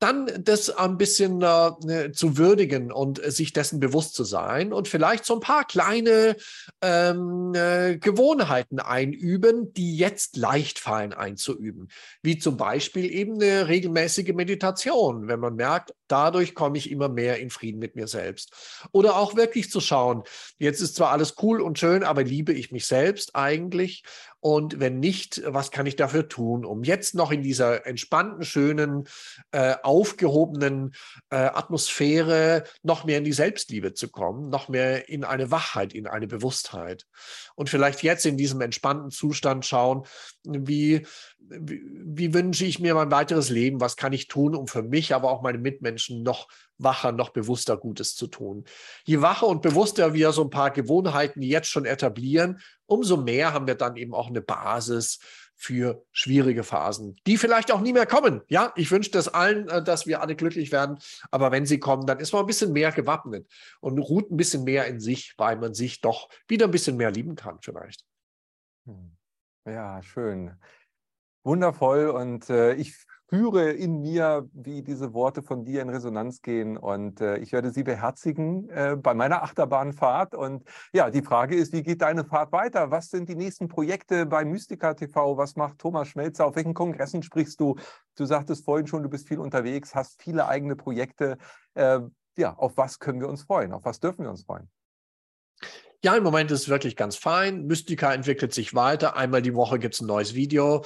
dann das ein bisschen äh, ne, zu würdigen und sich dessen bewusst zu sein und vielleicht so ein paar kleine ähm, äh, Gewohnheiten einüben, die jetzt leicht fallen einzuüben. Wie zum Beispiel eben eine regelmäßige Meditation, wenn man merkt, dadurch komme ich immer mehr in Frieden mit mir selbst. Oder auch wirklich zu schauen, jetzt ist zwar alles cool und schön, aber liebe ich mich selbst eigentlich? Und wenn nicht, was kann ich dafür tun, um jetzt noch in dieser entspannten, schönen, äh, aufgehobenen äh, Atmosphäre noch mehr in die Selbstliebe zu kommen, noch mehr in eine Wachheit, in eine Bewusstheit. Und vielleicht jetzt in diesem entspannten Zustand schauen, wie wie, wie, wünsche ich mir mein weiteres Leben? Was kann ich tun, um für mich, aber auch meine Mitmenschen noch wacher, noch bewusster Gutes zu tun? Je wacher und bewusster wir so ein paar Gewohnheiten jetzt schon etablieren, umso mehr haben wir dann eben auch eine Basis für schwierige Phasen, die vielleicht auch nie mehr kommen. Ja, ich wünsche das allen, äh, dass wir alle glücklich werden. Aber wenn sie kommen, dann ist man ein bisschen mehr gewappnet und ruht ein bisschen mehr in sich, weil man sich doch wieder ein bisschen mehr lieben kann, vielleicht. Hm. Ja, schön. Wundervoll. Und äh, ich spüre in mir, wie diese Worte von dir in Resonanz gehen. Und äh, ich werde sie beherzigen äh, bei meiner Achterbahnfahrt. Und ja, die Frage ist, wie geht deine Fahrt weiter? Was sind die nächsten Projekte bei Mystica TV? Was macht Thomas Schmelzer? Auf welchen Kongressen sprichst du? Du sagtest vorhin schon, du bist viel unterwegs, hast viele eigene Projekte. Äh, ja, auf was können wir uns freuen? Auf was dürfen wir uns freuen? Ja, im Moment ist es wirklich ganz fein. Mystica entwickelt sich weiter. Einmal die Woche gibt es ein neues Video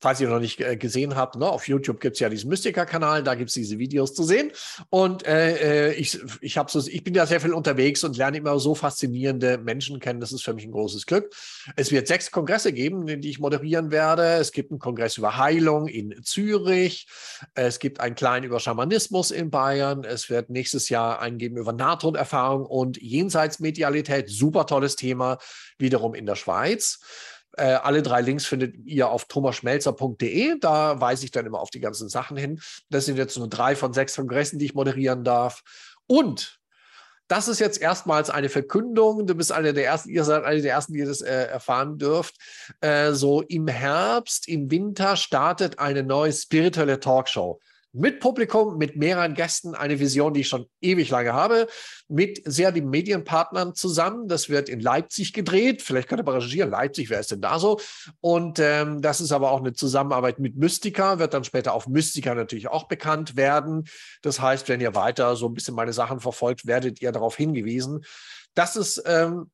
falls ihr noch nicht äh, gesehen habt, ne, auf YouTube gibt es ja diesen Mystica-Kanal, da gibt es diese Videos zu sehen. Und äh, äh ich, ich, so, ich bin ja sehr viel unterwegs und lerne immer so faszinierende Menschen kennen. Das ist für mich ein großes Glück. Es wird sechs Kongresse geben, die ich moderieren werde. Es gibt einen Kongress über Heilung in Zürich. Es gibt einen kleinen über Schamanismus in Bayern. Es wird nächstes Jahr einen geben über Nahtoderfahrung und Jenseitsmedialität. Super tolles Thema, wiederum in der Schweiz. Äh, alle drei Links findet ihr auf thomasschmelzer.de. Da weise ich dann immer auf die ganzen Sachen hin. Das sind jetzt nur drei von sechs Kongressen, die ich moderieren darf. Und das ist jetzt erstmals eine Verkündung. Du bist einer der ersten, ihr seid einer der ersten, die das äh, erfahren dürft. Äh, so im Herbst, im Winter startet eine neue spirituelle Talkshow mit Publikum, mit mehreren Gästen, eine Vision, die ich schon ewig lange habe, mit sehr lieben Medienpartnern zusammen. Das wird in Leipzig gedreht. Vielleicht könnt ihr mal recherchieren. Leipzig, wer ist denn da so? Und ähm, das ist aber auch eine Zusammenarbeit mit Mystica, wird dann später auf Mystica natürlich auch bekannt werden. Das heißt, wenn ihr weiter so ein bisschen meine Sachen verfolgt, werdet ihr darauf hingewiesen. Das ist ähm,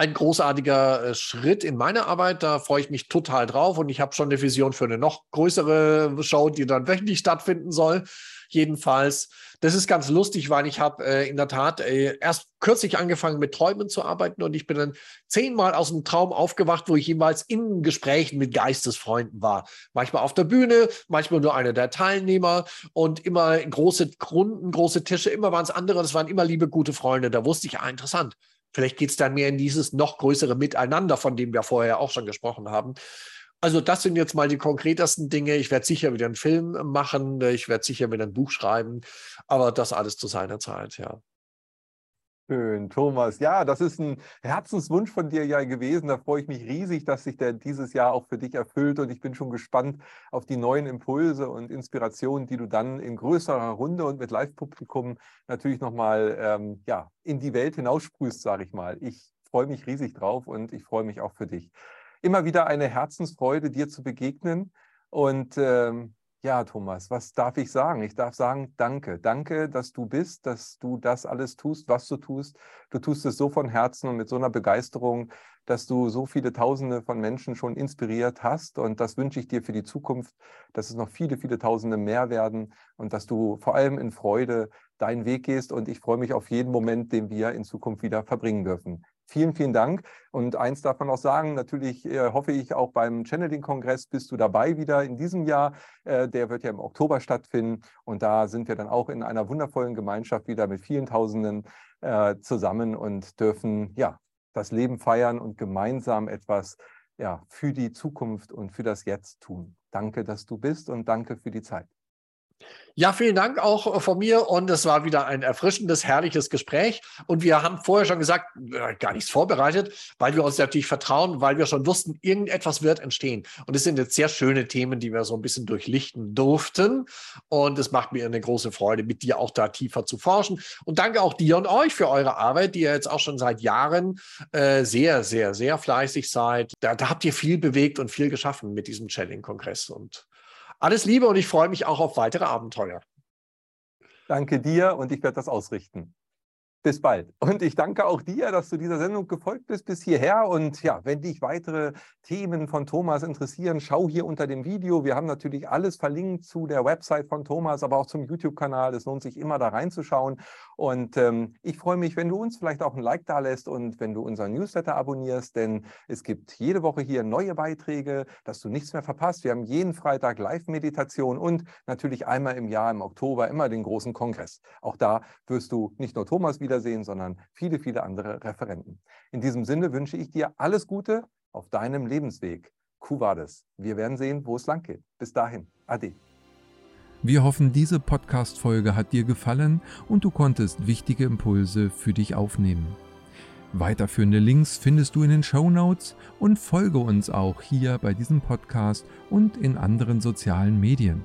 ein großartiger äh, Schritt in meiner Arbeit. Da freue ich mich total drauf und ich habe schon eine Vision für eine noch größere Show, die dann wöchentlich stattfinden soll. Jedenfalls, das ist ganz lustig, weil ich habe äh, in der Tat äh, erst kürzlich angefangen mit Träumen zu arbeiten und ich bin dann zehnmal aus dem Traum aufgewacht, wo ich jeweils in Gesprächen mit Geistesfreunden war. Manchmal auf der Bühne, manchmal nur einer der Teilnehmer und immer große Runden, große Tische, immer waren es andere, das waren immer liebe, gute Freunde. Da wusste ich, ah, interessant Vielleicht geht es dann mehr in dieses noch größere Miteinander, von dem wir vorher auch schon gesprochen haben. Also das sind jetzt mal die konkretesten Dinge. Ich werde sicher wieder einen Film machen, ich werde sicher wieder ein Buch schreiben, aber das alles zu seiner Zeit, ja. Schön, Thomas. Ja, das ist ein Herzenswunsch von dir ja gewesen. Da freue ich mich riesig, dass sich der dieses Jahr auch für dich erfüllt. Und ich bin schon gespannt auf die neuen Impulse und Inspirationen, die du dann in größerer Runde und mit Live-Publikum natürlich nochmal ähm, ja, in die Welt hinaussprühst, sage ich mal. Ich freue mich riesig drauf und ich freue mich auch für dich. Immer wieder eine Herzensfreude, dir zu begegnen. Und ähm, ja, Thomas, was darf ich sagen? Ich darf sagen, danke. Danke, dass du bist, dass du das alles tust, was du tust. Du tust es so von Herzen und mit so einer Begeisterung, dass du so viele Tausende von Menschen schon inspiriert hast. Und das wünsche ich dir für die Zukunft, dass es noch viele, viele Tausende mehr werden und dass du vor allem in Freude deinen Weg gehst. Und ich freue mich auf jeden Moment, den wir in Zukunft wieder verbringen dürfen. Vielen, vielen Dank. Und eins darf man auch sagen, natürlich äh, hoffe ich auch beim Channeling-Kongress bist du dabei wieder in diesem Jahr. Äh, der wird ja im Oktober stattfinden. Und da sind wir dann auch in einer wundervollen Gemeinschaft wieder mit vielen Tausenden äh, zusammen und dürfen ja das Leben feiern und gemeinsam etwas ja, für die Zukunft und für das Jetzt tun. Danke, dass du bist und danke für die Zeit. Ja, vielen Dank auch äh, von mir und es war wieder ein erfrischendes, herrliches Gespräch. Und wir haben vorher schon gesagt, äh, gar nichts vorbereitet, weil wir uns natürlich vertrauen, weil wir schon wussten, irgendetwas wird entstehen. Und es sind jetzt sehr schöne Themen, die wir so ein bisschen durchlichten durften. Und es macht mir eine große Freude, mit dir auch da tiefer zu forschen. Und danke auch dir und euch für eure Arbeit, die ihr jetzt auch schon seit Jahren äh, sehr, sehr, sehr fleißig seid. Da, da habt ihr viel bewegt und viel geschaffen mit diesem Channeling-Kongress. Und alles Liebe und ich freue mich auch auf weitere Abenteuer. Danke dir und ich werde das ausrichten. Bis bald. Und ich danke auch dir, dass du dieser Sendung gefolgt bist bis hierher. Und ja, wenn dich weitere Themen von Thomas interessieren, schau hier unter dem Video. Wir haben natürlich alles verlinkt zu der Website von Thomas, aber auch zum YouTube-Kanal. Es lohnt sich immer da reinzuschauen. Und ähm, ich freue mich, wenn du uns vielleicht auch ein Like da lässt und wenn du unseren Newsletter abonnierst, denn es gibt jede Woche hier neue Beiträge, dass du nichts mehr verpasst. Wir haben jeden Freitag Live-Meditation und natürlich einmal im Jahr im Oktober immer den großen Kongress. Auch da wirst du nicht nur Thomas wieder wiedersehen, sondern viele, viele andere Referenten. In diesem Sinne wünsche ich dir alles Gute auf deinem Lebensweg. Kuvades. Wir werden sehen, wo es lang geht. Bis dahin. Ade. Wir hoffen, diese Podcast-Folge hat dir gefallen und du konntest wichtige Impulse für dich aufnehmen. Weiterführende Links findest du in den Show Notes und folge uns auch hier bei diesem Podcast und in anderen sozialen Medien.